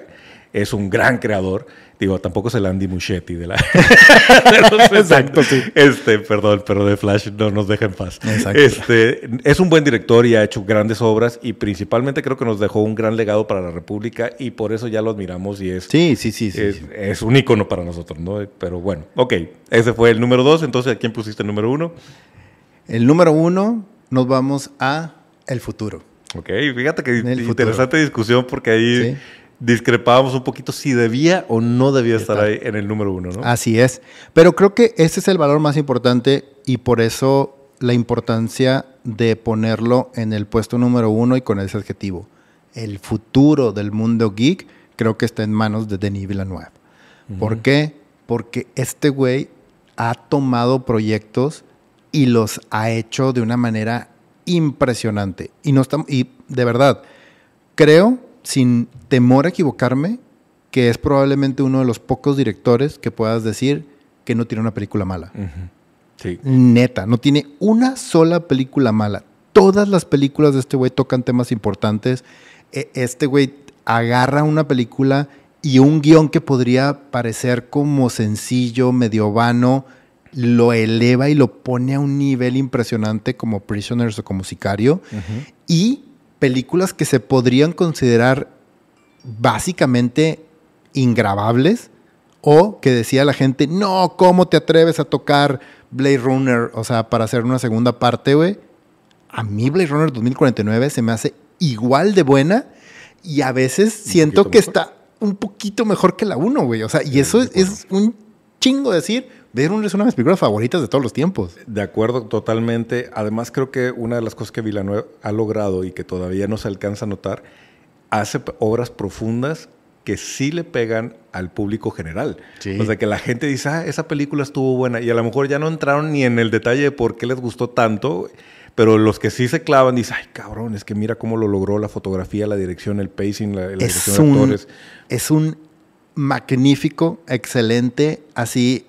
es un gran creador. Digo, tampoco es el Andy Muschietti de la... Exacto, sí. Este, perdón, pero de Flash no nos deja en paz. Exacto. Este, es un buen director y ha hecho grandes obras y principalmente creo que nos dejó un gran legado para la República y por eso ya lo admiramos y es... Sí, sí, sí. Es, sí. es un ícono para nosotros, ¿no? Pero bueno, ok. Ese fue el número dos. Entonces, ¿a quién pusiste el número uno? El número uno, nos vamos a el futuro. Ok, fíjate que interesante discusión porque ahí discrepábamos un poquito si debía o no debía estar ahí en el número uno, ¿no? Así es. Pero creo que ese es el valor más importante y por eso la importancia de ponerlo en el puesto número uno y con ese adjetivo. El futuro del mundo geek creo que está en manos de Denis Villeneuve. ¿Por qué? Porque este güey ha tomado proyectos y los ha hecho de una manera impresionante. Y, no y de verdad, creo, sin temor a equivocarme, que es probablemente uno de los pocos directores que puedas decir que no tiene una película mala. sí. Neta, no tiene una sola película mala. Todas las películas de este güey tocan temas importantes. E, este güey agarra una película y un guion que podría parecer como sencillo, medio vano, lo eleva y lo pone a un nivel impresionante como Prisoners o como Sicario. Y películas que se podrían considerar básicamente ingrabables o que decía la gente, no, ¿cómo te atreves a tocar Blade Runner? O sea, para hacer una segunda parte, güey. A mí Blade Runner 2049 se me hace igual de buena y a veces siento que está un poquito mejor que la 1, güey. O sea, y eso es, es un chingo decir. Ver es una de mis películas favoritas de todos los tiempos. De acuerdo, totalmente. Además, creo que una de las cosas que Villanueva ha logrado y que todavía no se alcanza a notar, hace obras profundas que sí le pegan al público general. O sea, que la gente dice, ah, esa película estuvo buena. Y a lo mejor ya no entraron ni en el detalle de por qué les gustó tanto. Pero los que sí se clavan dicen, ay, cabrón, es que mira cómo lo logró la fotografía, la dirección, el pacing, la, dirección de actores. Es un magnífico, excelente, así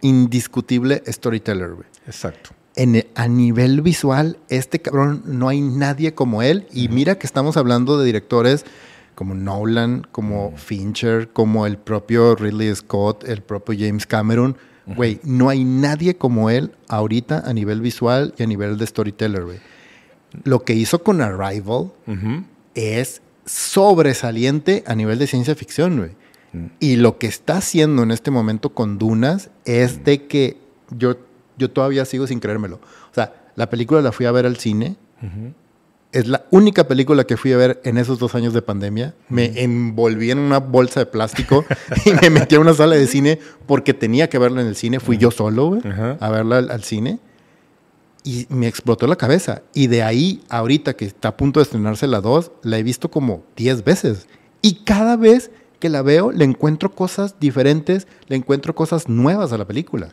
indiscutible storyteller, güey. Exacto. En, a nivel visual, este cabrón no hay nadie como él. Y mira que estamos hablando de directores como Nolan, como Fincher, como el propio Ridley Scott, el propio James Cameron. Güey, no hay nadie como él ahorita a nivel visual y a nivel de storyteller, güey. Lo que hizo con Arrival es sobresaliente a nivel de ciencia ficción, güey. Y lo que está haciendo en este momento con Dunas es de que yo, yo todavía sigo sin creérmelo. O sea, la película la fui a ver al cine. Es la única película que fui a ver en esos dos años de pandemia. Me envolví en una bolsa de plástico y me metí a una sala de cine porque tenía que verla en el cine. Fui yo solo a verla al, al, cine. Y me explotó la cabeza. Y de ahí, ahorita que está a punto de estrenarse la 2, la he visto como 10 veces. Y cada vez que la veo, le encuentro cosas diferentes, le encuentro cosas nuevas a la película.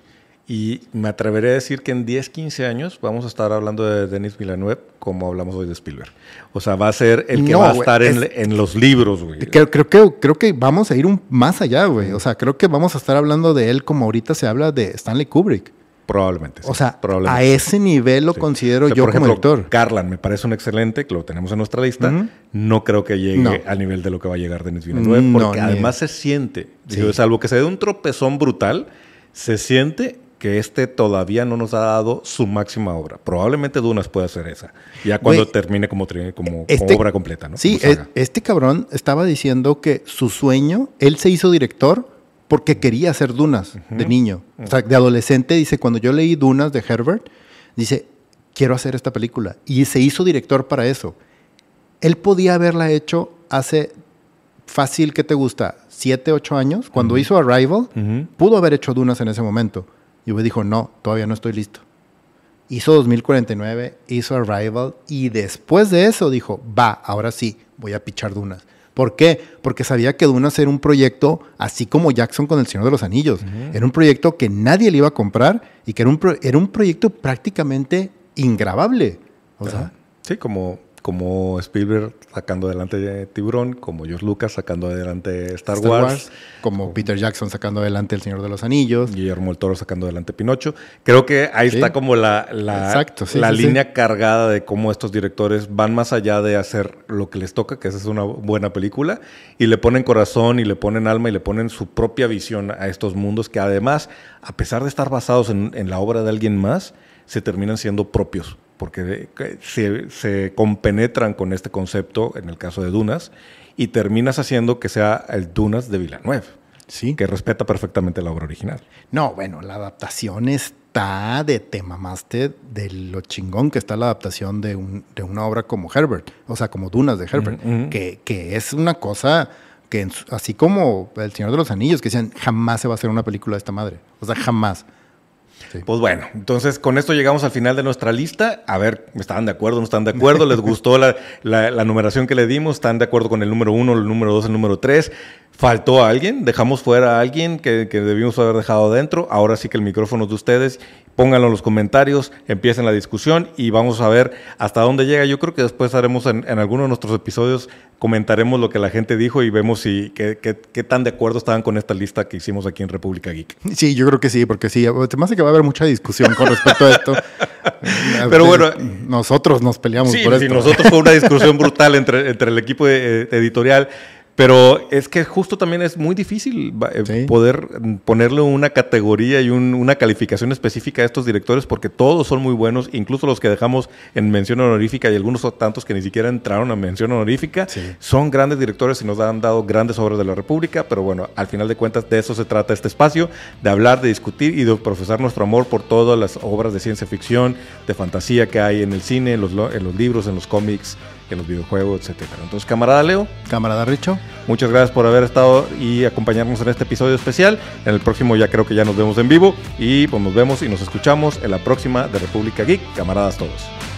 Y me atreveré a decir que en 10, 15 años vamos a estar hablando de Denis Villeneuve como hablamos hoy de Spielberg. O sea, va a ser el que va a estar en, los libros, güey. Creo, creo, que, creo que vamos a ir un, más allá, güey. O sea, creo que vamos a estar hablando de él como ahorita se habla de Stanley Kubrick. Probablemente. o sea, a ese nivel lo considero yo como lector. Carlan me parece un excelente, que lo tenemos en nuestra lista. No creo que llegue al nivel de lo que va a llegar Denis Villeneuve, mm, porque además se siente, salvo que se dé un tropezón brutal, se siente que este todavía no nos ha dado su máxima obra. Probablemente Dunas pueda ser esa, ya cuando termine como, como, este obra completa, ¿no? Sí, este cabrón estaba diciendo que su sueño, él se hizo director porque quería hacer Dunas de niño. O sea, de adolescente, dice, cuando yo leí Dunas de Herbert, dice, quiero hacer esta película. Y se hizo director para eso. Él podía haberla hecho hace fácil, ¿qué te gusta? ¿Siete, ocho años? Cuando hizo Arrival, pudo haber hecho Dunas en ese momento. Y me dijo, no, todavía no estoy listo. Hizo 2049, hizo Arrival y después de eso dijo, va, ahora sí, voy a pichar Dunas. ¿Por qué? Porque sabía que Dunas era un proyecto así como Jackson con El Señor de los Anillos. Era un proyecto que nadie le iba a comprar y que era un, era un proyecto prácticamente ingrabable. O sea, sí, como como Spielberg sacando adelante Tiburón, como George Lucas sacando adelante Star, Wars, como Peter Jackson sacando adelante El Señor de los Anillos, Guillermo el Toro sacando adelante Pinocho. Creo que ahí está como la, la, la línea cargada de cómo estos directores van más allá de hacer lo que les toca, que esa es una buena película, y le ponen corazón y le ponen alma y le ponen su propia visión a estos mundos que además, a pesar de estar basados en, en la obra de alguien más, se terminan siendo propios porque se, compenetran con este concepto, en el caso de Dunas, y terminas haciendo que sea el Dunas de Villeneuve. Sí. Que respeta perfectamente la obra original. No, bueno, la adaptación está de tema más de lo chingón que está la adaptación de, una obra como Herbert, o sea, como Dunas de Herbert, que, que, es una cosa que, así como El Señor de los Anillos, que decían, jamás se va a hacer una película de esta madre. O sea, jamás. Pues bueno, entonces con esto llegamos al final de nuestra lista. A ver, ¿están de acuerdo? ¿No están de acuerdo? ¿Les gustó la, numeración que le dimos? ¿Están de acuerdo con el número uno, el número dos, el número tres? ¿Faltó alguien? ¿Dejamos fuera a alguien que, que debimos haber dejado dentro? Ahora sí que el micrófono es de ustedes. Pónganlo en los comentarios, empiecen la discusión y vamos a ver hasta dónde llega. Yo creo que después haremos en, en alguno de nuestros episodios, comentaremos lo que la gente dijo y vemos si qué, qué, tan de acuerdo estaban con esta lista que hicimos aquí en República Geek. Sí, yo creo que sí, porque sí, me hace que va a haber mucha discusión con respecto a esto. Pero bueno, nosotros nos peleamos por esto. Sí, nosotros fue una discusión brutal entre, entre el equipo eh, editorial. Pero es que justo también es muy difícil eh, poder ponerle una categoría y una calificación específica a estos directores porque todos son muy buenos, incluso los que dejamos en mención honorífica y algunos tantos que ni siquiera entraron a mención honorífica, son grandes directores y nos han dado grandes obras de la República, pero bueno, al final de cuentas de eso se trata este espacio, de hablar, de discutir y de profesar nuestro amor por todas las obras de ciencia ficción, de fantasía que hay en el cine, en los, en los libros, en los cómics en los videojuegos, etcétera. Entonces, camarada Leo. Camarada Richo. Muchas gracias por haber estado y acompañarnos en este episodio especial. En el próximo ya creo que ya nos vemos en vivo y pues nos vemos y nos escuchamos en la próxima de República Geek. Camaradas todos.